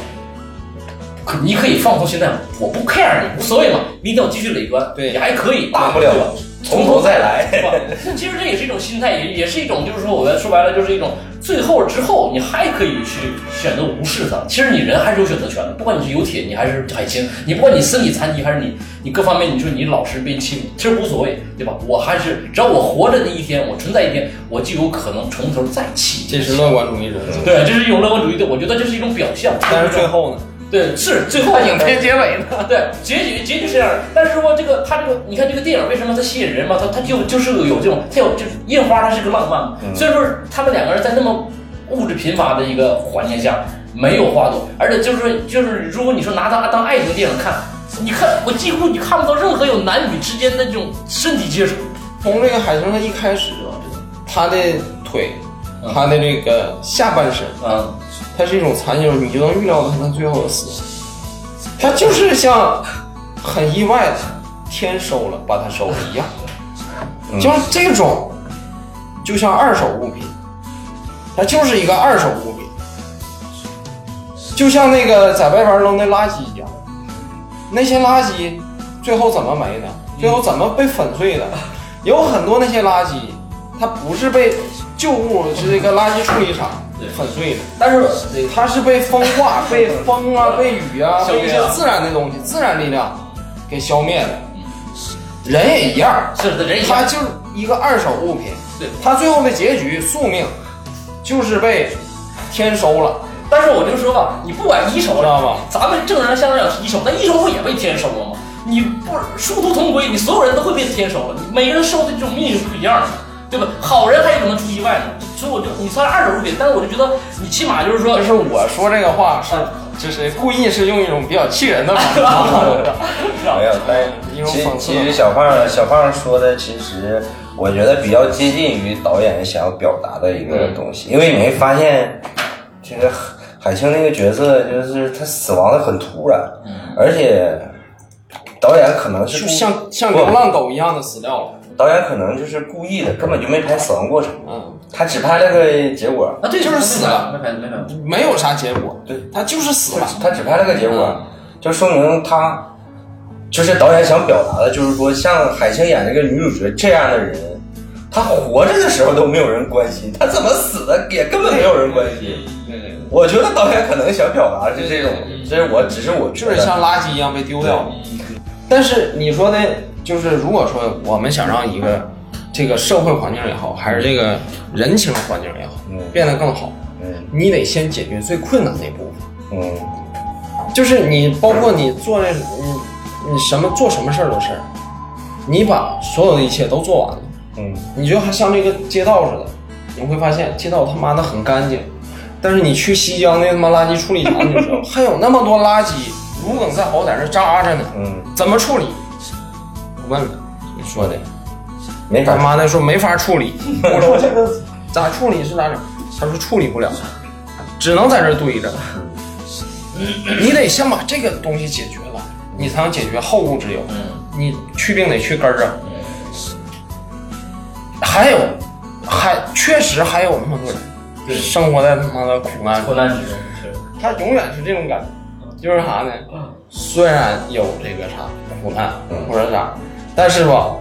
可你可以放松心态，我不 care 你，无所谓嘛。明天我继续垒砖，对你还可以，大不了从头再来。对吧？其实这也是一种心态，也也是一种，就是说，我们说白了，就是一种最后之后，你还可以去选择无视它。其实你人还是有选择权的，不管你是有铁，你还是海星，你不管你身体残疾还是你你各方面，你说你老是被欺负，其实无所谓，对吧？我还是只要我活着的一天，我存在一天，我就有可能从头再起。这是乐观主义者。对，这是一种乐观主义的，我觉得这是一种表象。但是最后呢？对，是最后影片结尾呢？对，结局结局是这样的，但是说这个他这个，你看这个电影为什么它吸引人嘛？它它就就是有这种，它有就是印花，它是个浪漫嘛。虽然说他们两个人在那么物质贫乏的一个环境下没有花朵，而且就是说就是如果你说拿它当爱情电影看，你看我几乎你看不到任何有男女之间的这种身体接触。从这个海豚他一开始，他的腿，他的这个下半身，嗯，它是一种残留，你就能预料到他最后的死。他就是像很意外的天收了，把他收了一样，就是这种，就像二手物品，它就是一个二手物品，就像那个在外边扔的垃圾一样，那些垃圾最后怎么没的？最后怎么被粉碎的？有很多那些垃圾，它不是被旧物是这个垃圾处理厂粉碎的，但是它是被风化、被风啊、被雨啊、被一些自然的东西、自然力量给消灭了。人也一样，是的人也他就是一个二手物品。对他最后的结局宿命就是被天收了，但是我就说吧，你不管一手知道吧？咱们正常相对讲是一手，那一手不也被天收了吗？你不殊途同归，你所有人都会被天收了，你每个人受的这种命运是不一样的，对吧？好人还有可能出意外呢，所以我就你算二手物品，但是我就觉得你起码就是说就，是我说这个话是，就是故意是用一种比较气人的方式。没有，但其讽刺其实小胖小胖说的，其实我觉得比较接近于导演想要表达的一个东西，因为你会发现，这个海清那个角色就是他死亡的很突然，而且导演可能是就像像流浪狗一样的死掉了。导演可能就是故意的，根本就没拍死亡过程，嗯，他只拍了个结果，啊，对，就是死了。没拍没拍，没有啥结果，对，他就是死了。他只拍了个结果。嗯，就说明他就是导演想表达的，就是说像海清演这个女主角这样的人，她活着的时候都没有人关心，她怎么死的也根本没有人关心。对对，我觉得导演可能想表达的是这种，这是我只是我就是像垃圾一样被丢掉。了。但是你说的，就是如果说我们想让一个这个社会环境也好，还是这个人情环境也好，嗯。变得更好，嗯。你得先解决最困难那部分。嗯。就是你，包括你做那，你你什么做什么事儿都是，你把所有的一切都做完了，嗯。你就还像这个街道似的，你会发现街道他妈的很干净，但是你去西江那他妈垃圾处理厂的时候，还有那么多垃圾，芦梗在好在那扎着呢，嗯，怎么处理？我问了，你说的，没法他妈的说没法处理。我说这个咋处理是咋整？他说处理不了，只能在这堆着。你得先把这个东西解决了，你才能解决后顾之忧。嗯你去病得去根儿啊。还有，还确实还有那么多对人生活在他妈的苦难之中是，他永远是这种感觉，就是啥呢？虽然有这个啥苦难或者啥，但是吧，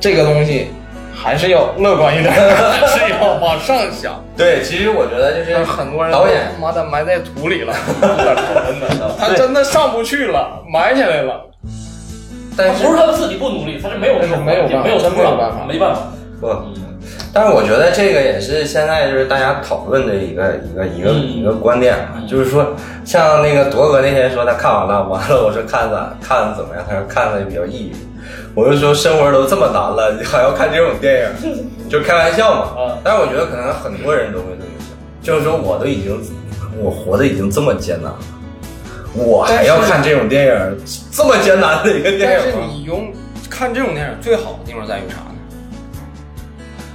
这个东西还是要乐观一点，是要往上想。对，其实我觉得就是很多人导演他妈的埋在土里了，真的，他真的上不去了，埋起来了。但是不是他们自己不努力，他是没有没有办法没有真没有办法没办法。不，但是我觉得这个也是现在就是大家讨论的一个一个一个、嗯一个观点嘛，就是说像那个铎哥那天说他看完了，完了我说看咋看怎么样，他说看的比较抑郁，我就说生活都这么难了，你还要看这种电影，就开玩笑嘛。嗯但是我觉得可能很多人都会这么想，就是说我都已经我活的已经这么艰难了。我还要看这种电影，这么艰难的一个电但是影吗？你用看这种电影最好的地方在于啥呢？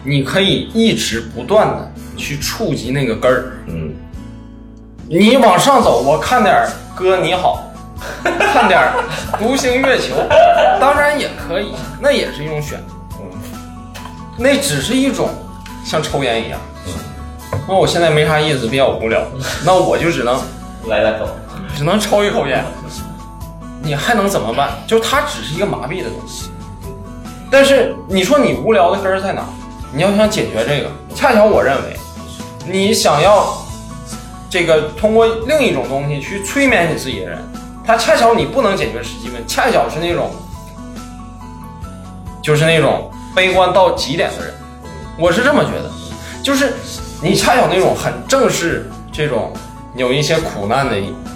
你可以一直不断的去触及那个根儿。嗯，你往上走，我看点儿歌你好，看点儿独行月球，当然也可以，那也是一种选择。嗯，那只是一种像抽烟一样。那我现在没啥意思，比较无聊，那我就只能来来走，只能抽一口烟。你还能怎么办？就它只是一个麻痹的东西。但是你说你无聊的根儿在哪儿？你要想解决这个，恰巧我认为，你想要这个通过另一种东西去催眠你自己的人，他恰巧你不能解决实际问题，恰巧是那种，就是那种悲观到极点的人。我是这么觉得，就是你恰巧那种很正视这种有一些苦难的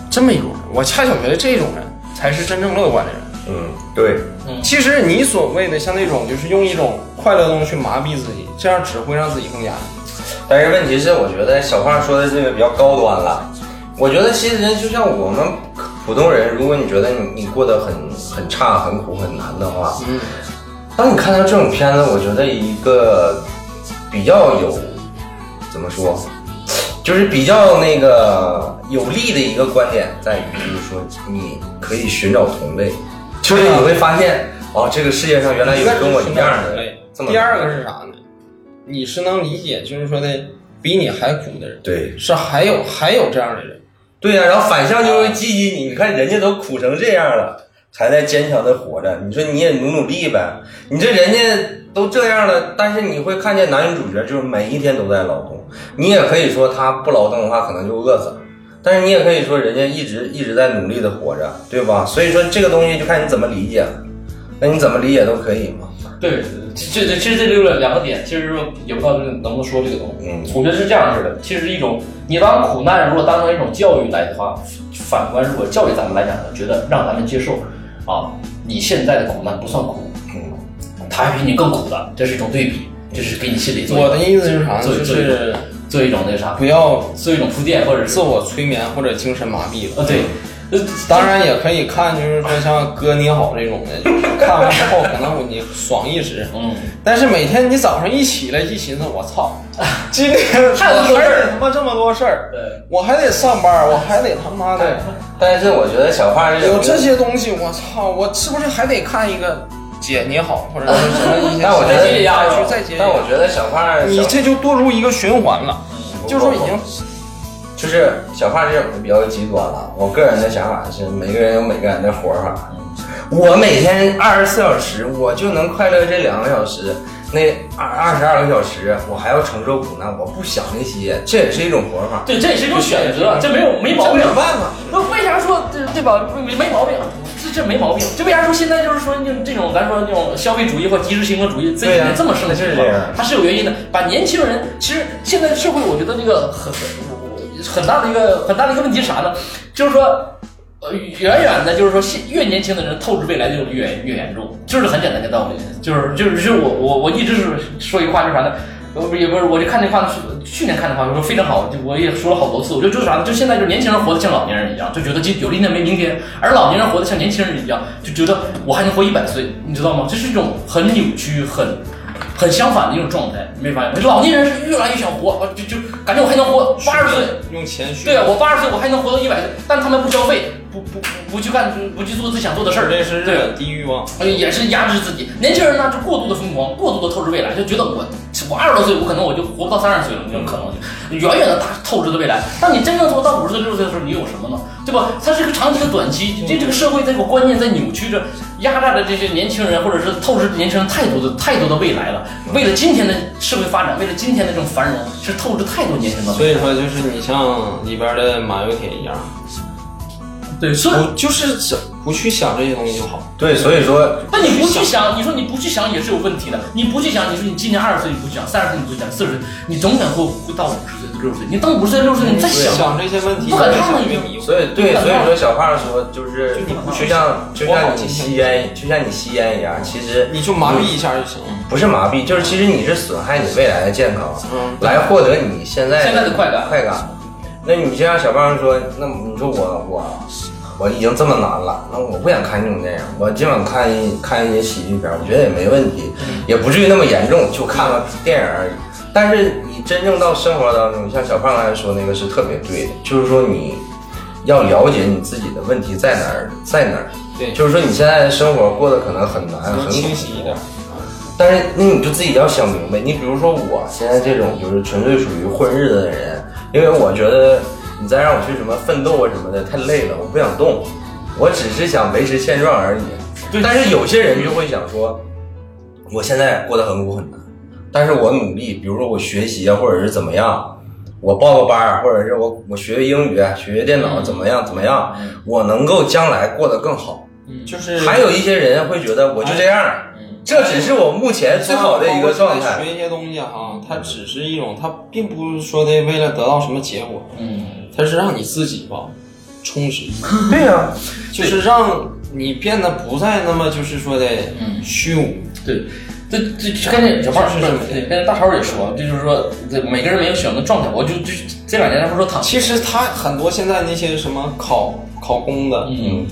这么一种人，我恰巧觉得这种人才是真正乐观的人。嗯，对，其实你所谓的像那种，就是用一种快乐的东西去麻痹自己，这样只会让自己更压抑。但是问题是，我觉得小胖说的这个比较高端了。我觉得其实就像我们普通人，如果你觉得你你过得很很差、很苦、很难的话，嗯，当你看到这种片子，我觉得一个比较有怎么说，就是比较那个有利的一个观点在于，就是说你可以寻找同类，就是你会发现哦，这个世界上原来有跟我一样的人，这么第二个是啥呢？你是能理解，就是说的比你还苦的人，对是还有还有这样的人。对呀、然后反向就会激励你，你看人家都苦成这样了，还在坚强的活着，你说你也努努力呗。你这人家都这样了，但是你会看见男女主角就是每一天都在劳动，你也可以说他不劳动的话可能就饿死了，但是你也可以说人家一直一直在努力的活着，对吧？所以说这个东西就看你怎么理解了，那你怎么理解都可以嘛。对，这这其实这就有两个点，其实说也不知道能不能说这个东西。嗯我觉得是这样式的，其实是一种你当苦难如果当成一种教育来的话，反观如果教育咱们来讲呢，觉得让咱们接受啊，你现在的苦难不算苦，嗯，他还比你更苦的，这是一种对比，这是给你心里做一我的意思是啥呢？就是做一种那啥，不要做一种铺垫，或者自我催眠或者精神麻痹了。啊对，呃当然也可以看，就是说像哥你好这种的，就 是看完之后可能你爽一时，嗯，但是每天你早上一起来一寻思，我操，今天事儿我还得他妈这么多事儿，对。我还得上班，我还得他妈的。但是我觉得小胖有这些东西，我操，我是不是还得看一个姐你好，或者是什么一些但我觉得再接下去再接但我觉得小胖你这就堕入一个循环了，就说已经就是小胖这种就比较极端了。我个人的想法是，每个人有每个人的活法。我每天二十四小时，我就能快乐这两个小时，那二二十二个小时，我还要承受苦难，我不想那些，这也是一种活法。对，这也是一种选择，这没有没毛病。这没办法那为啥说对对吧？没没毛病，这这没毛病。这为啥说现在就是说这种咱说这种消费主义或及时行乐主义这几年这么盛行是这样它是有原因的。把年轻人，其实现在社会，我觉得这个很很很大的一个很大的一个问题是啥呢？就是说。呃，远远的，就是说，现越年轻的人透支未来就越越严重，就是很简单的道理，就是就是就是我我我一直是说一句话，就是啥呢？我不也不是，我就看那话是去年看的话，我说非常好，就我也说了好多次，我就就是啥呢？就现在就年轻人活得像老年人一样，就觉得就有今天没明天，而老年人活得像年轻人一样，就觉得我还能活一百岁，你知道吗？这是一种很扭曲、很很相反的一种状态，你没发现？老年人是越来越想活，我就就感觉我还能活八十岁。用钱去对啊，我八十岁我还能活到一百岁，但他们不消费，不不不不去干，不去做自己想做的事儿，这是日对。本低欲望。哎，也是压制自己。年轻人呢，就过度的疯狂，过度的透支未来，就觉得我我二十多岁，我可能我就活不到三十岁了，这种可能性，远远的大透支的未来。当你真正做到五十岁、六十岁的时候，你有什么呢？对吧？它是一个长期的短期，这这个社会这个观念在扭曲着，压榨着这些年轻人，或者是透支年轻人太多的太多的未来了。为了今天的社会发展，为了今天的这种繁荣，是透支太多年轻人的所。以说，就是你像里边的马有铁一样，对，所以。不就是想不去想这些东西就好。对，所以说那你不去想，你说你不去想也是有问题的。你不去想，你说你今年二十岁你不去想，三十岁你不去想，四十岁你总想过会到五十岁、六十岁。你到五十岁、六十岁你再想，想这些问题，不可能想已经越迷惑所以对，所以说小胖说就是就你不就像就像你吸烟，就像你吸烟一样，其实你就麻痹一下就行了。不是麻痹，就是其实你是损害你未来的健康，嗯来获得你现在现在的快感快感。那你就像小胖说，那你说我我我已经这么难了，那我不想看这种电影，我今晚看一看一些喜剧片，我觉得也没问题，也不至于那么严重，就看个电影而已。但是你真正到生活当中，像小胖刚才说那个是特别对的，就是说你要了解你自己的问题在哪儿，在哪儿。对就是说你现在的生活过得可能很难，很能苦清晰一点。但是那你就自己要想明白，你比如说我现在这种就是纯粹属于混日子的人，因为我觉得你再让我去什么奋斗啊什么的太累了，我不想动，我只是想维持现状而已。对但是有些人就会想说，我现在过得很苦很难，但是我努力，比如说我学习啊，或者是怎么样，我报个班儿，或者是我我学学英语，啊学学电脑，怎么样怎么样，我能够将来过得更好。就是还有一些人会觉得我就这样，这只是我目前最好的一个状态。学一些东西哈，它只是一种，它并不是说的为了得到什么结果，嗯，它是让你自己吧充实，对呀、就是让你变得不再那么就是说的嗯虚无。对。这这这刚才小胖是这么对，刚才大超也说，这就是说，这每个人没有选择状态。我就就这两年他不是说躺，其实他很多现在那些什么考考公的、嗯，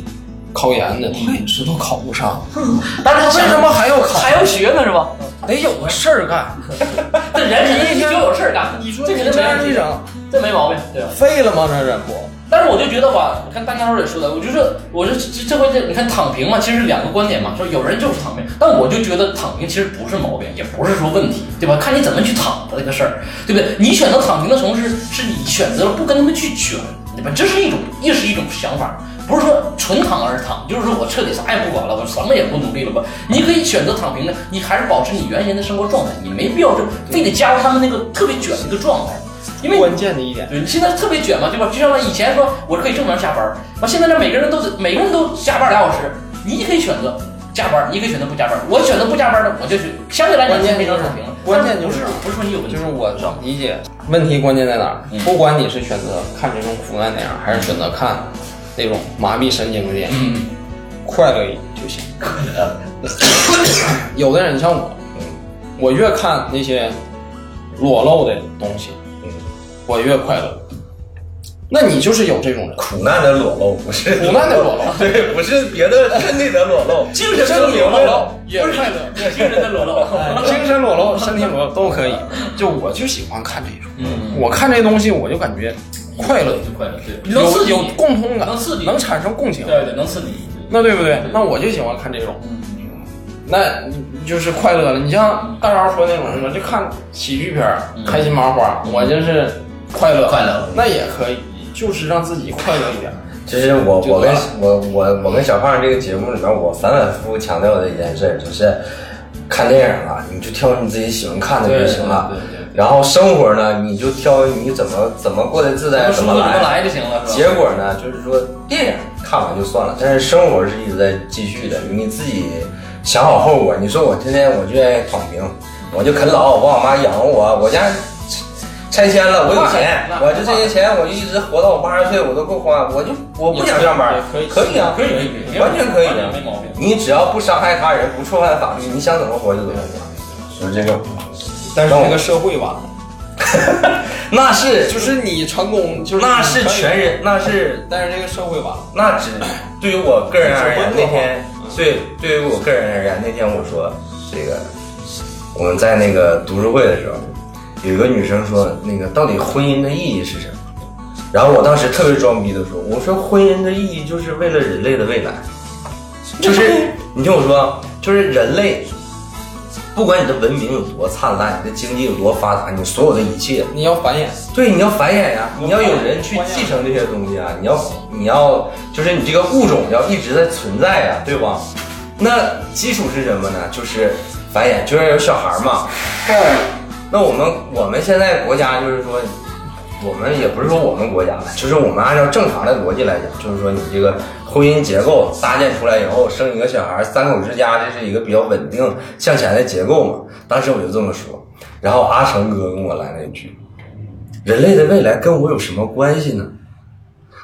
考研的，他也知道考不上，但是他为什么还要考？还要学呢是吧？得有个事儿干。这人肯定就有事儿干，你说这肯定没一整，这没毛病，对吧？废了吗？这人不？但是我就觉得吧，你看大家伙也说的，我就说，我说这这回这你看躺平嘛，其实是两个观点嘛，说有人就是躺平，但我就觉得躺平其实不是毛病，也不是说问题，对吧？看你怎么去躺的这个事儿，对不对？你选择躺平的同时，是你选择了不跟他们去卷，对吧？这是一种，也是一种想法。不是说纯躺而躺，就是说我彻底啥也不管了，我什么也不努力了吧？你可以选择躺平的，你还是保持你原先的生活状态，你没必要就非得加入他们那个特别卷的一个状态，因为关键的一点，对，你现在特别卷嘛，对吧？就像以前说我可以正常下班，啊，现在这每个人都是每个人都加班俩小时，你也可以选择加班，你可以选择不加班。我选择不加班的，我就是相对来讲关键非常躺平了。关键就是不是不是说你有问题，就是我理解问题关键在哪儿嗯？不管你是选择看这种苦难电影，还是选择看那种麻痹神经的电影，嗯，快乐就行。有的人像我，我越看那些裸露的东西，嗯我越快乐。那你就是有这种人，苦难的裸露不是苦难的裸露。对，不是别的身体的裸露，精神的裸露。也快乐，精神的裸露。精神裸露、身体裸露都可以。就我就喜欢看这种，嗯，我看这东西我就感觉快乐，就快乐，对，能有有刺激。你，共通感，能刺激。能产生共情，对对，能刺激。那对不对？那我就喜欢看这种，嗯，那就是快乐了。你像大超说那种，什么就看喜剧片开心麻花，我就是快乐，快乐那也可以，就是让自己快乐一点。其实我我跟我我我跟小胖这个节目里面，我反反复复强调的一件事，就是看电影啊，你就挑你自己喜欢看的就行了。对对对然后生活呢，你就挑你怎么怎么过得自在怎么舒服怎么来。就行了，结果呢，就是说电影看完就算了，但是生活是一直在继续的，你自己想好后果。你说我天天我就愿意躺平，我就啃老，我爸妈养活我，我家拆迁了，我有钱，我就这些钱，我就一直活到我八十岁，我都够花，我就我不想上班，可以可以啊，可以可以可以，完全可以的没毛病。你只要不伤害他人，不触犯法律，你想怎么活就怎么活。是这个，但是这个社会完了，那是 就是你成功，就是那是全人，那是但是这个社会完了，那只 对于我个人而言，那天对对于我个人而言，那天我说这个我们在那个读书会的时候，有一个女生说那个到底婚姻的意义是什么？然后我当时特别装逼的说，我说婚姻的意义就是为了人类的未来，就是你听我说，就是人类。不管你的文明有多灿烂，你的经济有多发达，你所有的一切，你要繁衍，对，你要繁衍呀、我你要有人去继承这些东西啊，你要你要就是你这个物种要一直在存在呀、对吧？那基础是什么呢？就是繁衍，就是要有小孩嘛。那我们我们现在国家就是说，我们也不是说我们国家了，就是我们按照正常的逻辑来讲，就是说你这个婚姻结构搭建出来以后，生一个小孩，三口之家，这是一个比较稳定向前的结构嘛。当时我就这么说，然后阿成哥跟我来了一句：“人类的未来跟我有什么关系呢？”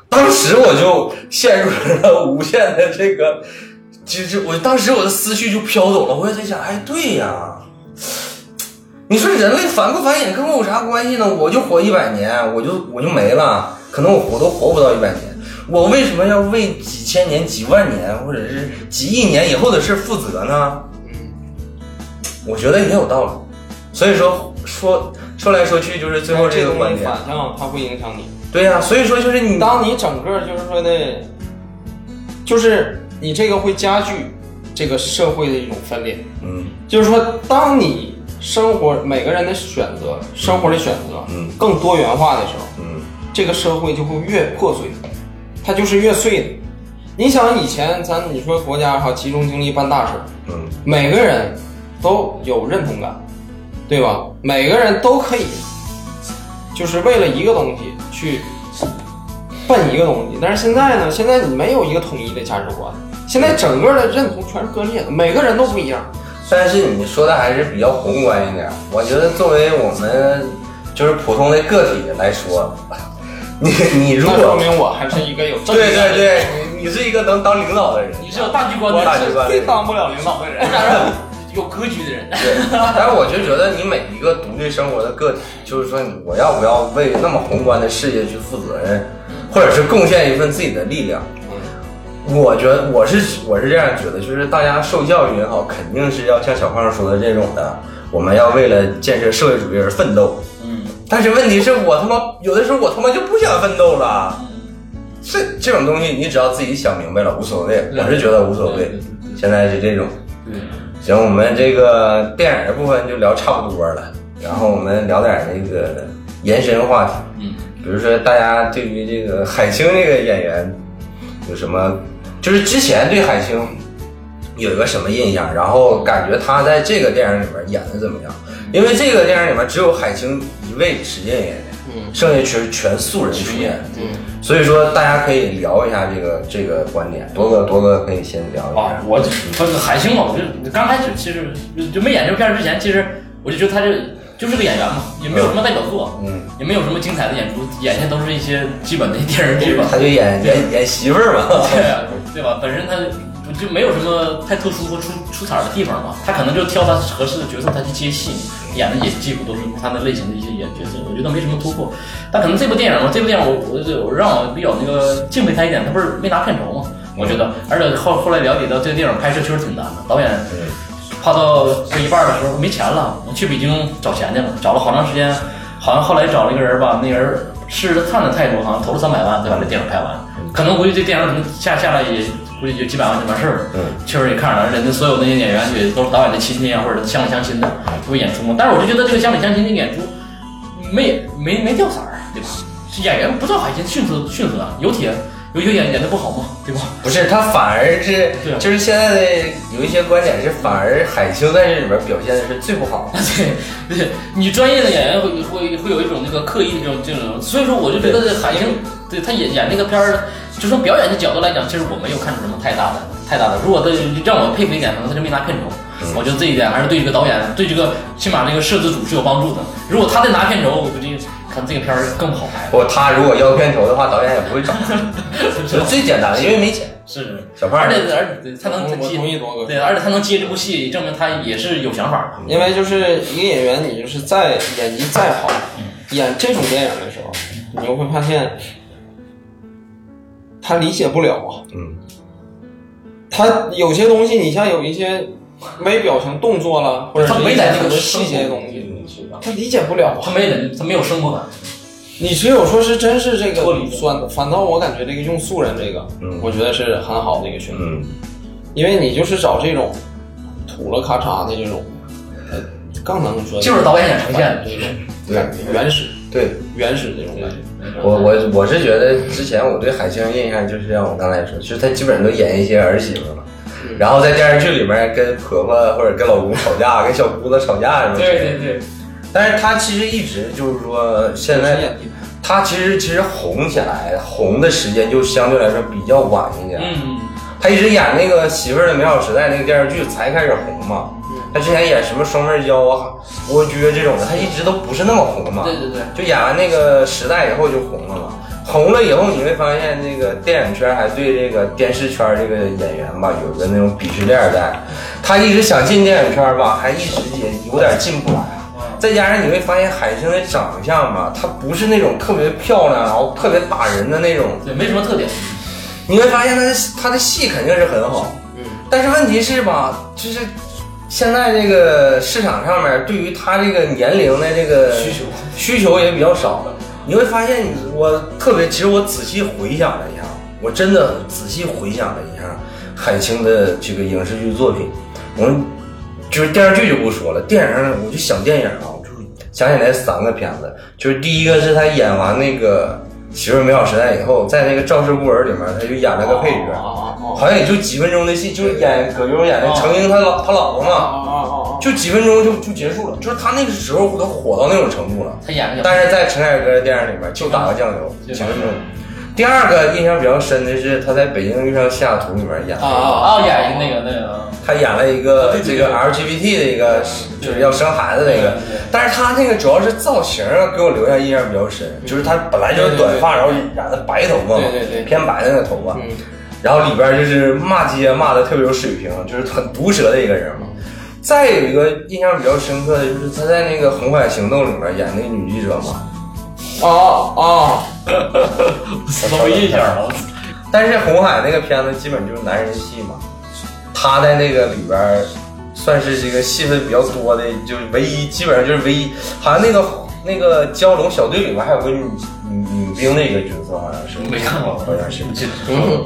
当时我就陷入了无限的这个，其实我当时我的思绪就飘走了，我也在想，哎，对呀。你说人类繁不繁衍跟我有啥关系呢？我就活一百年，我就我就没了，可能我活都活不到一百年。我为什么要为几千年、几万年或者是几亿年以后的事负责呢？我觉得也有道理。所以说说说来说去就是最后这个观点反，向它会影响你。对呀、所以说就是你当你整个就是说的，就是你这个会加剧这个社会的一种分裂。嗯就是说，当你生活每个人的选择，生活的选择，嗯更多元化的时候，嗯这个社会就会越破碎，它就是越碎的。你想以前咱你说国家哈集中精力办大事儿，嗯每个人都有认同感，对吧？每个人都可以，就是为了一个东西去奔一个东西。但是现在呢，现在你没有一个统一的价值观，现在整个的认同全是割裂的，每个人都不一样。但是你说的还是比较宏观一点。我觉得作为我们就是普通的个体来说，你你如果说果明我还是一个有正对对，对，你你是一个能当领导的人，你是有大局观的人，大局观的人。最当不了领导的人。有格局的人。对，但是我就觉得你每一个独立生活的个体，就是说你我要不要为那么宏观的事业去负责任，或者是贡献一份自己的力量。我觉得我是我是这样觉得，就是大家受教育也好，肯定是要像小胖说的这种的，我们要为了建设社会主义而奋斗。嗯，但是问题是我他妈有的时候我他妈就不想奋斗了。这这种东西你只要自己想明白了无所谓，我是觉得无所谓。现在是这种。对，行，我们这个电影的部分就聊差不多了，然后我们聊点那个延伸话题，嗯，比如说大家对于这个海清这个演员有什么，就是之前对海清有一个什么印象，然后感觉他在这个电影里面演的怎么样？因为这个电影里面只有海清一位实践演员，嗯剩下全全素人出演，嗯，所以说大家可以聊一下这个这个观点，多哥多哥可以先聊一下。啊，我就不是海清嘛，我就刚开始其实就就没演这个片儿之前，其实我就觉得他这就是个演员嘛，也没有什么代表作，嗯，也没有什么精彩的演出，演的都是一些基本的电视剧吧。他就演演演媳妇儿嘛。对啊，对吧？本身他就没有什么太特殊或出出彩的地方嘛，他可能就挑他合适的角色，他去接戏，演的也几乎都是他那类型的一些演角色，我觉得没什么突破。但可能这部电影嘛，这部电影我我我让我比较那个敬佩他一点，他不是没拿片酬嘛，我觉得，而且后后来了解到这个电影拍摄确实挺难的，导演拍到这一半的时候没钱了，我去北京找钱去了，找了好长时间，好像后来找了一个人吧，那人试着看的态度，好像投了三百万才把这电影拍完。可能估计这电影可能下下来也估计就几百万就完事儿了。嗯，确实也看着了，人家所有那些演员也都是导演的亲戚啊，或者乡里乡亲的，就会演出嘛。但是我就觉得这个乡里乡亲的演出没没没掉色儿，对吧？演员不知道海清逊色逊色啊，有铁有有演演的不好吗？对吧？不是，他反而是就是现在的有一些观点是，反而海清在这里边表现的是最不好的。对对，你专业的演员会会会有一种那个刻意的这种这种，所以说我就觉得海清对他演演那个片儿，就从表演的角度来讲，其实我没有看出什么太大的太大的。如果他让我佩服一点，可能他就没拿片酬。我觉得这一点还是对这个导演对这个起码这个摄制组是有帮助的。如果他再拿片酬，我估计可能这个片儿更好拍。不，他如果要片酬的话，导演也不会找他。这 是最简单的，因为没钱。是小胖而且而且他能我接同意多哥对，而且他能接这部戏，证明他也是有想法的。因为就是一个演员，你就是再演技再好，演这种电影的时候，你就会发现他理解不了啊。嗯，他有些东西，你像有一些没表情、动作了，或者是他没在那个细节的东西，他理解不了啊。他没人，他没有生活感。你只有说是真是这个脱离反反倒我感觉这个用素人这个，嗯我觉得是很好的一个选择，嗯，因为你就是找这种土了咔嚓的这种，呃，更能说就是导演想呈现的这种感觉原始对。原始这种感觉。我我我是觉得之前我对海清印象就是像我刚才说，就是她基本上都演一些儿媳妇嘛，然后在电视剧里面跟婆婆或者跟老公吵架，跟小姑子吵架什么。对对对，但是他其实一直就是说，现在他其实其实红起来，红的时间就相对来说比较晚一点。嗯，他一直演那个《媳妇儿的美好时代》那个电视剧才开始红嘛。他之前演什么双面胶啊、蜗居这种的，他一直都不是那么红嘛。对对对，就演完那个时代以后就红了嘛。红了以后，你会发现那个电影圈还对这个电视圈这个演员吧有个那种鄙视链在。他一直想进电影圈吧，还一直也有点进不来。再加上你会发现海清的长相吧，她不是那种特别漂亮，然后特别打人的那种。对，没什么特点。你会发现她的她的戏肯定是很好，嗯，但是问题是吧，就是现在这个市场上面对于她这个年龄的这个需求需求也比较少。你会发现，我特别，其实我仔细回想了一下，我真的仔细回想了一下海清的这个影视剧作品。我们就是电视剧就不说了，电影我就想电影啊，我就想起来三个片子，就是第一个是他演完那个《媳妇儿美好时代》以后，在那个《赵氏孤儿》里面，他就演了个配角，好像也就几分钟的戏，就是演葛优演的程英他老他老婆嘛！就几分钟就就结束了，就是他那个时候都火到那种程度了。他演的但是在陈凯歌的电影里面就打个酱油，就几分钟。第二个印象比较深的是他在《北京遇上西雅图》里面演的，啊啊啊，演一个那个那个，他演了一个这个 LGBT 的一个，就是要生孩子那个。但是他那个主要是造型啊，给我留下印象比较深，就是他本来就是短发，然后染的白头发嘛对对对，偏白的那个头发。嗯然后里边就是骂街骂的特别有水平，就是很毒舌的一个人嘛。再有一个印象比较深刻的就是他在那个《红海行动》里面演那个女记者嘛，啊啊！我都没印象了。但是红海那个片子基本就是男人戏嘛，他在那个里边算是这个戏份比较多的，就是唯一，基本上就是唯一。好像那个那个蛟龙小队里面还有个女女女兵的一个角色，好像是没看过好像是。嗯，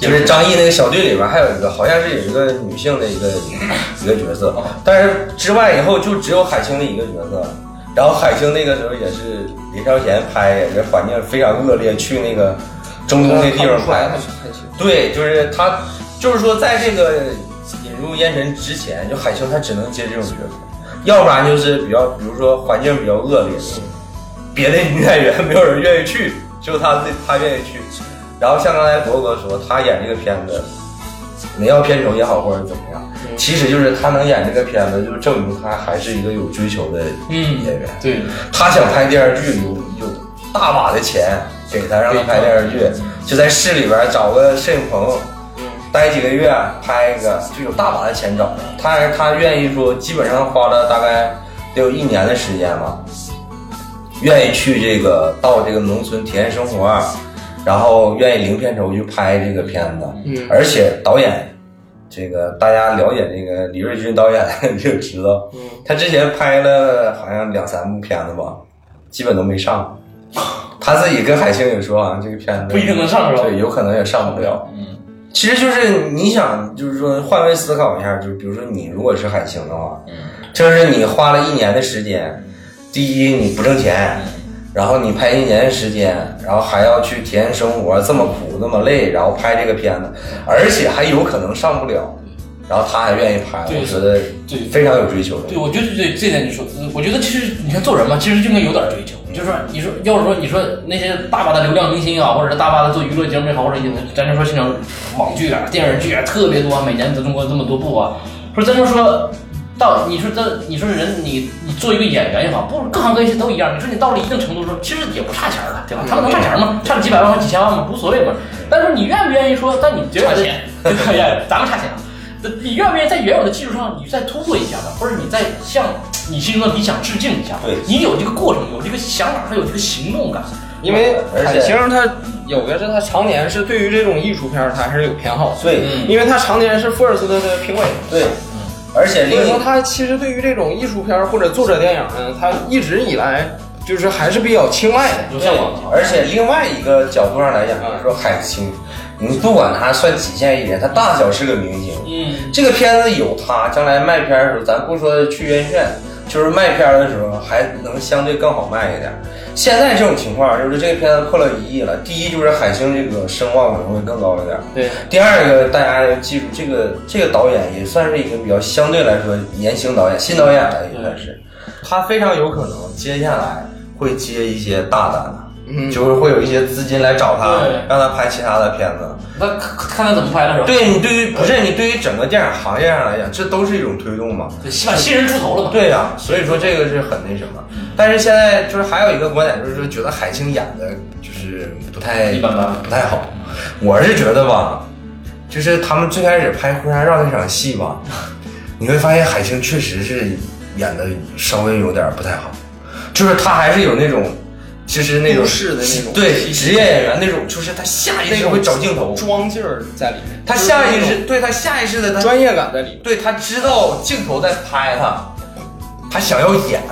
就是张译那个小队里边还有一个，好像是有一个女性的一个一个角色，但是之外以后就只有海清的一个角色。然后海清那个时候也是李超贤拍，也是环境非常恶劣，去那个中东那地方拍的。对，就是他，就是说在这个引入烟尘之前，就海清他只能接这种角色，要不然就是比较，比如说环境比较恶劣，别的女演员没有人愿意去，只有他自他愿意去。然后像刚才博哥说，他演这个片子，没要片酬也好，或者怎么样，其实就是他能演这个片子，就证明他还是一个有追求的嗯演员。对，他想拍电视剧，有有大把的钱给他，让他拍电视剧，就在市里边找个摄影棚，待几个月拍一个，就有大把的钱找他。他他愿意说，基本上花了大概得有一年的时间吧，愿意去这个到这个农村体验生活，然后愿意零片酬去拍这个片子，嗯而且导演。这个大家了解这个李瑞军导演就知道，嗯。他之前拍了好像两三部片子吧，基本都没上。他自己跟海清也说，好像这个片子不一定能上是吧？对，有可能也上不了。嗯，其实就是你想，就是说换位思考一下，就是比如说你如果是海清的话，嗯，就是你花了一年的时间，第一你不挣钱，然后你拍一年时间，然后还要去体验生活，这么苦那么累，然后拍这个片子，而且还有可能上不了，然后他还愿意拍，我觉得对非常有追求的。对，我觉得对这点你说，呃我觉得其实你看做人嘛，其实就应该有点追求。就是说，你说要是说你说那些大把的流量明星啊，或者是大把的做娱乐节目也好，或者咱就说现场网剧啊、电视剧啊特别多，每年在中国这么多部啊，说咱就说到你说这，你说人你你做一个演员也好，不各行各业都一样。你说你到了一定程度的时候，其实也不差钱了，对吧？他们能差钱吗？差了几百万或几千万吗？无所谓嘛。但是你愿不愿意说，在你差钱，对吧？呀，咱们差钱啊。你愿不愿意在原有的基础上，你再突破一下呢，或者你再向你心中的理想致敬一下？对你有这个过程，有这个想法，还有这个行动感。因为而且海清他有的是他常年是对于这种艺术片儿他还是有偏好的，对嗯因为他常年是福尔斯特的评委，对，而且另一所以说他其实对于这种艺术片儿或者作者电影呢，他一直以来就是还是比较青睐的。就向往的。而且另外一个角度上来讲，就是说海清，你不管他算几线艺人，他大小是个明星。嗯，这个片子有他，将来卖片儿的时候，咱不说去院线，就是卖片儿的时候还能相对更好卖一点。现在这种情况，就是这个片子破了一亿了。第一就是海星这个声望可能会更高一点。对，第二个，大家要记住，这个这个导演也算是一个比较相对来说年轻导演，新导演了也算是，他非常有可能接下来会接一些大单的，嗯就是会有一些资金来找他对，让他拍其他的片子。那看看他怎么拍了是吧？对你对于不是你对于整个电影行业上来讲，这都是一种推动嘛。对，起码新人出头了嘛。对呀、所以说这个是很那什么。但是现在就是还有一个观点，就是说觉得海清演的就是不太一般般不太好。我是觉得吧，就是他们最开始拍婚纱照那场戏吧，你会发现海清确实是演的稍微有点不太好，就是他还是有那种。就是那种的那种对职业演员那种，就是他下意识会找镜头，装劲儿在里面，他下意识对他下意识的他专业感在里面。对他知道镜头在拍他，他想要演，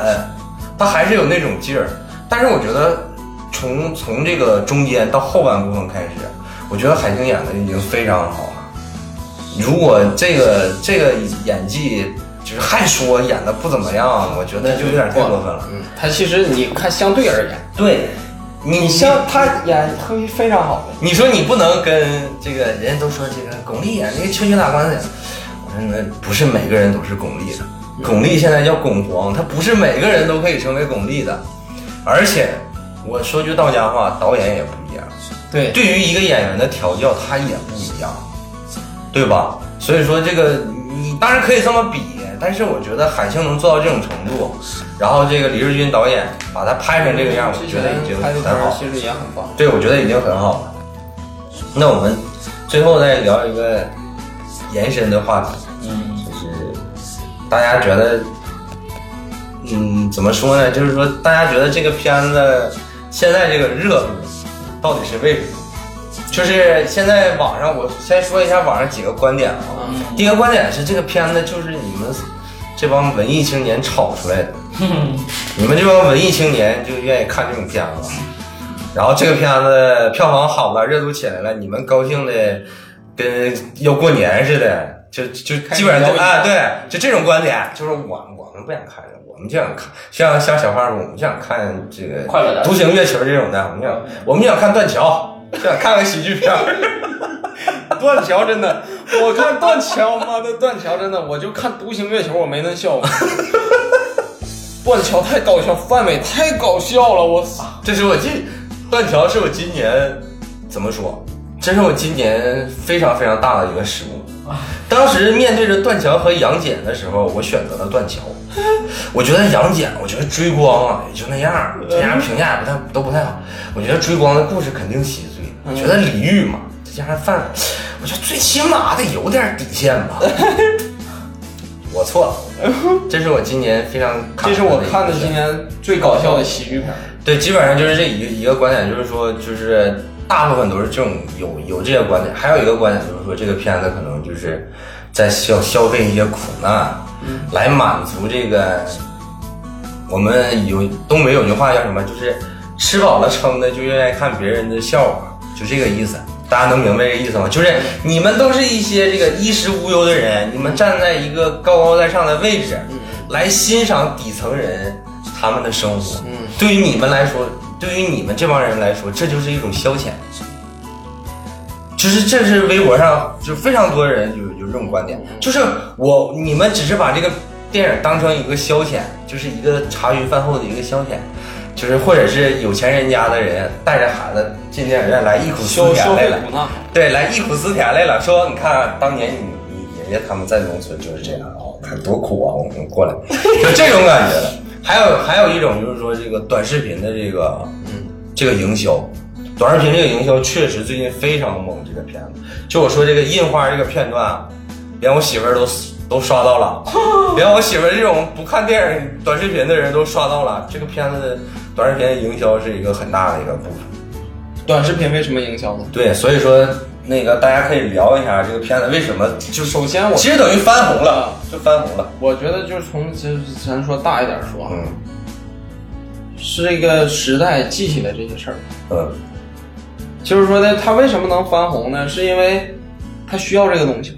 他还是有那种劲儿。但是我觉得从从这个中间到后半部分开始，我觉得海清演的已经非常好了。如果这个这个演技就是还说演的不怎么样，我觉得就有点太过分了。嗯，他其实你看相对而言，对，你你像他演非非常好的，你说你不能跟这个人家都说这个巩俐演那个秋菊打官司，我说那不是每个人都是巩俐的，巩俐现在叫巩皇，她不是每个人都可以成为巩俐的，而且我说句到家话，导演也不一样，对。对于一个演员的调教，他也不一样，对吧？所以说这个你当然可以这么比，但是我觉得海清能做到这种程度，然后这个李瑞军导演把他拍成这个样，我觉得已经很好。儿其实也很棒。对，我觉得已经很好了。那我们最后再聊一个延伸的话题，嗯，就是大家觉得，嗯，怎么说呢？就是说，大家觉得这个片子现在这个热度到底是为什么？就是现在网上，我先说一下网上几个观点啊。嗯第一个观点是，这个片子就是你们这帮文艺青年炒出来的。你们这帮文艺青年就愿意看这种片子，然后这个片子票房好了，热度起来了，你们高兴的跟要过年似的，就就基本上就啊，对，就这种观点，就是我我们不想看，我们就想看，像像小花说，我们就想看这个快乐的独行月球这种的，我们想我们想看断桥，就想看个喜剧片。断桥真的，我看断桥，妈的断桥真的，我就看独行月球，我没那笑过。断桥太搞笑，范伟太搞笑了，我操！这是我今断桥是我今年怎么说？这是我今年非常非常大的一个失误。当时面对着断桥和杨戬的时候，我选择了断桥。我觉得杨戬，我觉得追光啊也就那样，这样评价也不太都不太好。我觉得追光的故事肯定稀碎。我觉得李煜嘛，再加上饭，我觉得最起码得有点底线吧。我错了，这是我今年非常这是我看的今年最搞笑的喜剧片。对，基本上就是这一个一个观点，就是说，就是大部分都是这种有有这些观点，还有一个观点就是说，这个片子可能就是在消消费一些苦难，来满足这个我们有东北有句话叫什么，就是吃饱了撑的就愿意看别人的笑话，就这个意思。大家能明白这个意思吗？就是你们都是一些这个衣食无忧的人，你们站在一个高高在上的位置，来欣赏底层人他们的生活。嗯，对于你们来说，对于你们这帮人来说，这就是一种消遣。就是这是微博上就非常多人有有这种观点，就是我你们只是把这个电影当成一个消遣，就是一个茶余饭后的一个消遣，就是或者是有钱人家的人带着孩子进电影院来忆苦思甜来了。对，来忆苦思甜来了，说你看当年你你爷爷他们在农村就是这样，啊，看多苦啊，我们过来，就这种感觉的。还有还有一种就是说这个短视频的这个，嗯，这个营销，短视频这个营销确实最近非常猛。这个片子，就我说这个印花这个片段，连我媳妇儿都都刷到了，连我媳妇这种不看电影短视频的人都刷到了。这个片子的短视频营销是一个很大的一个部分。短视频为什么营销呢？对，所以说那个大家可以聊一下这个片子为什么就首先我其实等于翻红了，就翻红了。我觉得就是从就是咱说大一点说啊，嗯是这个时代记起来这些事儿。嗯，就是说呢，它为什么能翻红呢？是因为它需要这个东西了。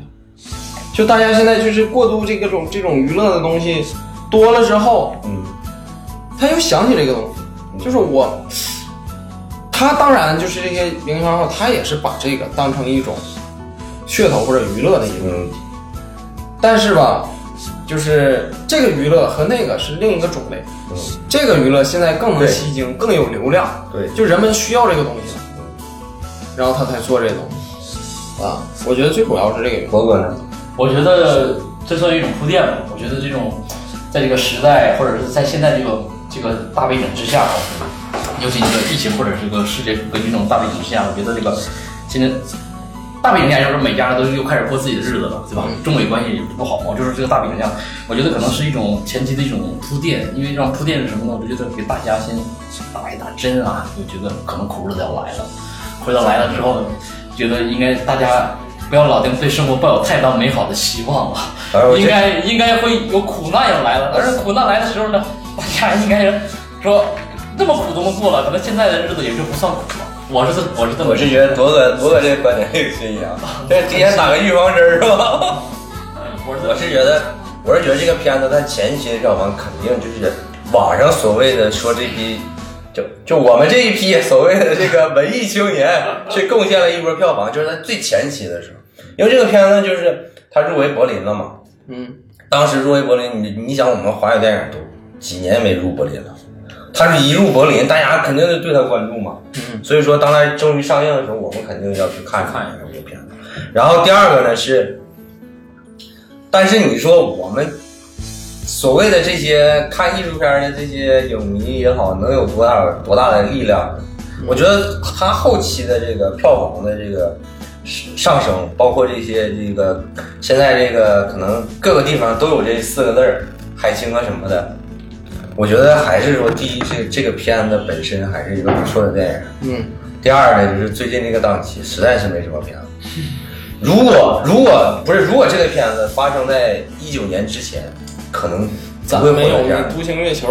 就大家现在就是过度这个种这种娱乐的东西多了之后，嗯，他又想起这个东西，就是我，他当然就是这些营销号，他也是把这个当成一种噱头或者娱乐的一个东西，但是吧，就是这个娱乐和那个是另一个种类，嗯，这个娱乐现在更能吸睛，更有流量，对，就人们需要这个东西了，然后他才做这个东西。啊。我觉得最主要是这个。博哥呢？我觉得这算一种铺垫吧。我觉得这种在这个时代，或者是在现在这个这个大背景之下，尤其这个疫情或者这个世界格局这种大背景之下，我觉得这个现在大背景下，就是每家都又开始过自己的日子了，对吧？中美关系也不好嘛，就是这个大背景下，我觉得可能是一种前期的一种铺垫，因为这种铺垫是什么呢？我觉得给大家先打一打针啊，就觉得可能苦日子要来了，苦到来了之后，觉得应该大家。不要老定对生活抱有太大美好的希望了，应该应该会有苦难要来了，而苦难来的时候呢，大家应该说那么苦都能过了，可能现在的日子也就不算苦了。我是这我是这么我是觉得多哥多哥这个观点很有新意啊，这提前打个预防针是吧？我是我是觉得，我是觉得这个片子它前期的票房肯定就是网上所谓的说这批，就就我们这一批所谓的这个文艺青年 去贡献了一波票房，就是在最前期的时候，因为这个片子就是他入围柏林了嘛，嗯，当时入围柏林，你你想我们华语电影都几年没入柏林了，他是一入柏林，大家肯定是对他关注嘛，嗯，所以说当他终于上映的时候，我们肯定要去看看一下这个片子。然后第二个呢是，但是你说我们所谓的这些看艺术片的这些影迷也好，能有多大多大的力量？我觉得它后期的这个票房的这个上升，包括这些这个现在这个可能各个地方都有这四个字儿，海清啊什么的。我觉得还是说，第一，这这个片子本身还是一个不错的电影。嗯，第二呢，就是最近这个档期实在是没什么片子。如果如果不是如果这个片子发生在一九年之前，可能不会没有。独行月球，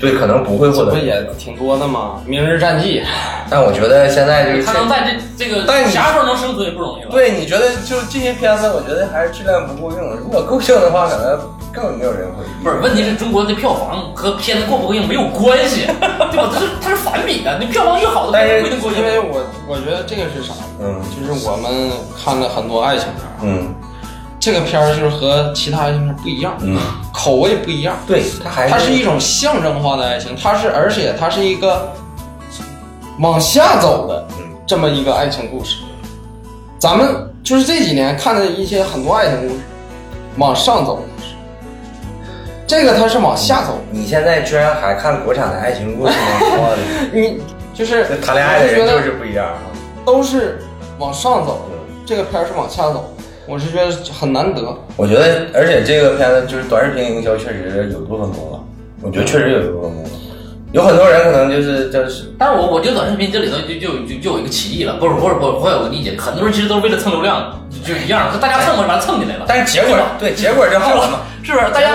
对，可能不会获得这不。也挺多的吗？明日战记，但我觉得现在这个他能在这这个但你啥时候能生存也不容易了。对，你觉得就这些片子，我觉得还是质量不够硬。如果够硬的话，可能根本没有人会。不是，问题是中国的票房和片子够不够硬没有关系，对吧？它是它是反比的，你票房越好的但是不一定过硬。因为我我觉得这个是啥？嗯就是我们看了很多爱情片，嗯这个片儿就是和其他爱情片儿不一样，嗯，口味不一样。对，它还它是一种象征化的爱情，它是而且它是一个往下走的嗯这么一个爱情故事。咱们就是这几年看的一些很多爱情故事，往上走的故事，这个它是往下走的。你现在居然还看国产的爱情故事吗？你就是谈恋爱的人我觉得就是不一样啊。都是往上走的，这个片儿是往下走的，我是觉得很难得。我觉得，而且这个片子就是短视频营销确实有部分功劳，我觉得确实有部分功劳。有很多人可能就是就是但是我我觉得短视频这里头就就就就有一个歧义了，不是不是不是，我有个理解，很多人其实都是为了蹭流量，就一样，大家蹭嘛，把它蹭进来了。但是结果对结果就好了嘛。是不是？大家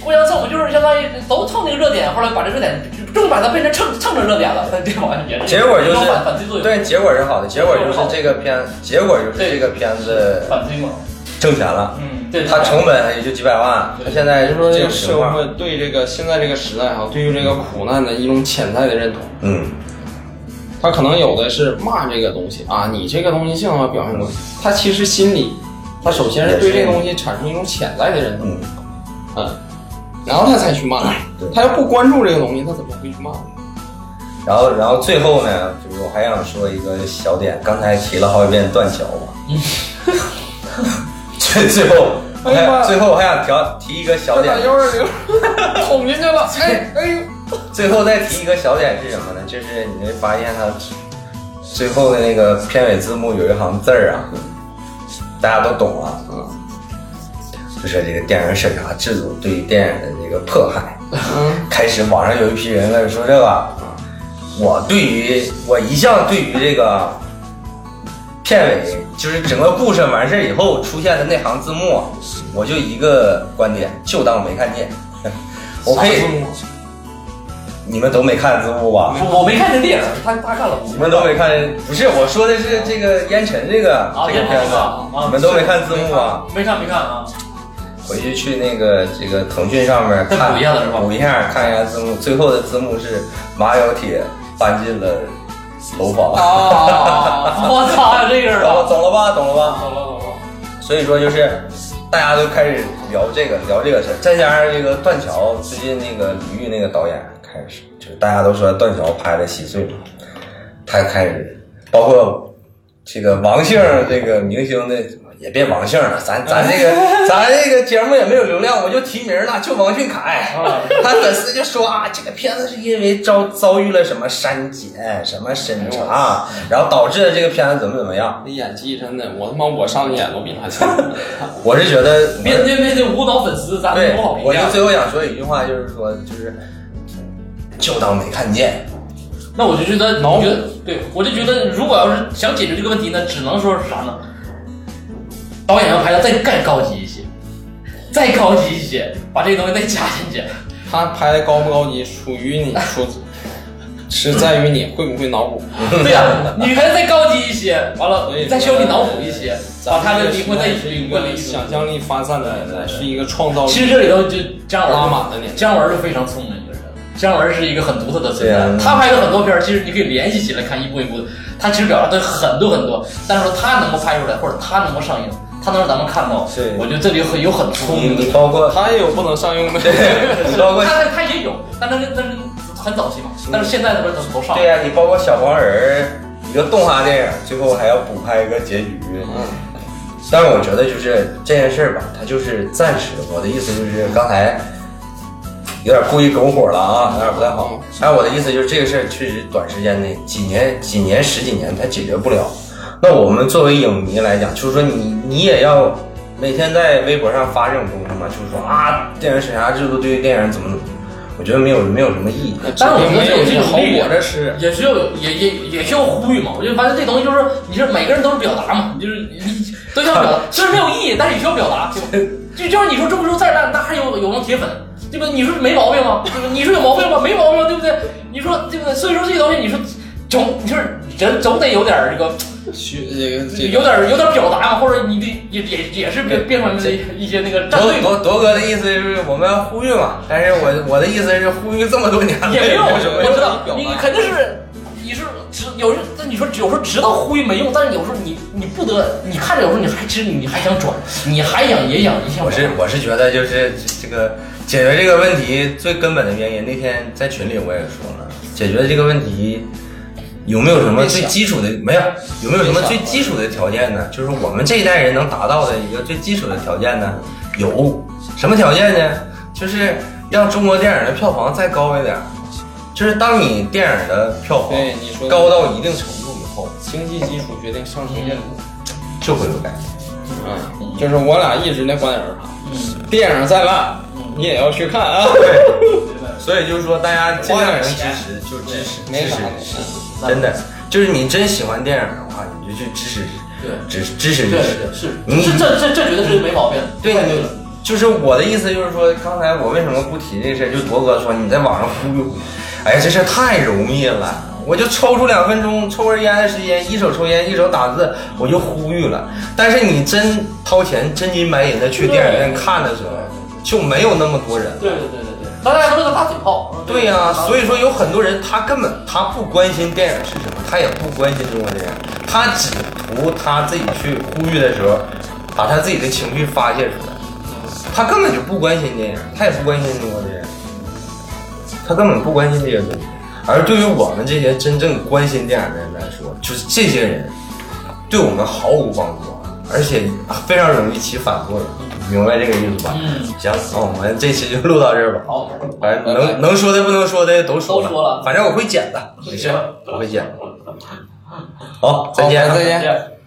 互相蹭，不就是相当于都蹭那个热点，后来把这热点终于把它变成蹭蹭着热点了，结果就是反反推作用，对，结果是好的，结果就是这个片，结果就是这个片子反推嘛。挣钱了，嗯，对，它成本也就几百万，它现在就是说，这这个社会对这个现在这个时代哈，对于这个苦难的一种潜在的认同。嗯，他可能有的是骂这个东西啊，你这个东西性啊表现过，他其实心里，他首先是。对这个东西产生一种潜在的认同，嗯，嗯，然后他才去骂。他要不关注这个东西，他怎么会去骂呢？然后然后最后呢，就是我还想说一个小点，刚才提了好几遍断桥嘛，最最后，我哎呀最后我还想调提一个小点。打，幺二零捅进去了，哎哎呦，最后再提一个小点是什么呢？就是你会发现它最后的那个片尾字幕有一行字儿啊，大家都懂啊，嗯就是这个电影审查制度对于电影的这个迫害。嗯 开始网上有一批人开始说这个，我对于我一向对于这个片尾，就是整个故事完事儿以后出现的那行字幕，我就一个观点，就当没看见。我可以你们都没看字幕吧？我我没看这电影，他他看了，你们都没看，不是我说的是这个烟尘这个这个片子，你们都没看字幕啊？没看没看啊？回去去那个这个腾讯上面看补一下子是吧补一下看一下字幕，最后的字幕是马小铁搬进了楼房。啊！我操，这个是懂了吧？懂了吧？懂了吧？懂了懂了。所以说就是大家都开始聊这个聊这个事儿，再加上这个断桥最近那个李玉那个导演开始，就是大家都说断桥拍的稀碎嘛，他开始包括这个王姓这个明星的。也别王姓了，咱咱这个 咱这个节目也没有流量，我就提名了，就王俊凯。他粉丝就说啊，这个片子是因为遭遭遇了什么删减、什么审查，然后导致了这个片子怎么怎么样。那演技真的，我他妈我上去演都比他强。我是觉得面对面对舞蹈粉丝，咱对不好，评我就价。最后想说一句话，就是说，就是就当没看见。那我就觉得，脑补我觉得，对我就觉得，如果要是想解决这个问题呢，只能说是啥呢？导演要拍的再更高级一些，再高级一些，把这个东西再加进去。他拍的高不高级，属于你 出，是在于你会不会脑补。对呀、你还再高级一些，完了再需要你脑补一些，把他的的灵魂再是一灵魂里个想象力发散的是一个创造其实力这里头就姜文拉满的年代。姜文就非常聪明一个人，姜文是一个很独特的存在。他拍的很多片儿，其实你可以联系起来看，一步一步的。他其实表达的很多很多，但是说他能够拍出来，或者他能够上映，他能让咱们看到是，我觉得这里很有很聪明的。包括他也有不能上映的。你包括他他也有，但那是那是很早期嘛。但是现在他不是都上对呀、你包括小黄人儿一个动画电影，最后还要补拍一个结局。嗯，但是我觉得就是这件事儿吧，它就是暂时。我的意思就是刚才有点故意拱火了啊，有点不太好。但我的意思就是这个事儿确实短时间内几年、几年、十几年它解决不了。那我们作为影迷来讲，就是说你你也要每天在微博上发这种东西嘛，就是说啊，电影审查制度对于电影怎么怎么，我觉得没有没有什么意义。但是我觉得这种好力量我这是也需要有也也也需要呼吁嘛。我就发现这东西就是，你是每个人都是表达嘛，你就是你 都想表达，虽然没有意义，但是也需要表达，对吧？就就是你说中不中再烂，那还有有帮铁粉，对吧？你说没毛病吗？对吧？你说有毛病吗？没毛病，对不对？你说对不对？所以说这些东西，你说总就是人总得有点这个，虚这个这个有点有点表达嘛，或者你得也也也是变变成了一些那个战铎队嘛。铎铎哥的意思就是我们要呼吁嘛，但是我我的意思是呼吁这么多年了也没有，什么我知道你肯定是你是知有你说有时候知道呼吁没用，但是有时候你你不得，你看着有时候你还其实你还想转，你还想也想一想。我是我是觉得就是这个解决这个问题最根本的原因，那天在群里我也说了，解决这个问题有没有什么最基础的没有？有没有什么最基础的条件呢？就是我们这一代人能达到的一个最基础的条件呢？有什么条件呢？就是让中国电影的票房再高一点。就是当你电影的票房高到一定程度以后，经济基础决定上升建度。就会有改变。嗯，就是我俩一直那观点是啥？嗯，电影再烂，你也要去看啊。所以就是说，大家尽量能支持就支持，支持没啥持，真的就是你真喜欢电影的话，你就去支持对支支持支对持。对是，你这这这这绝对是没毛病。对太对了。就是我的意思，就是说，刚才我为什么不提这事儿？就铎哥说你在网上呼吁呼吁，哎呀，这事儿太容易了，我就抽出两分钟抽根烟的时间，一手抽烟，一手打字，我就呼吁了。但是你真掏钱真金白银的去电影院看的时候，就没有那么多人。对对对大家都是个大嘴炮。对呀、所以说有很多人他根本他不关心电影是什么，他也不关心中国电影，他只图他自己去呼吁的时候，把他自己的情绪发泄出来。他根本就不关心电影，他也不关心中国电影，他根本不关心这些东西。而对于我们这些真正关心电影的人来说，就是这些人对我们毫无帮助啊。而且非常容易起反作用，明白这个意思吧？嗯，行，那我们这期就录到这儿吧。好，反正能能说的不能说的都说都说了反正我会剪的，没事，我会剪。好，再见再见。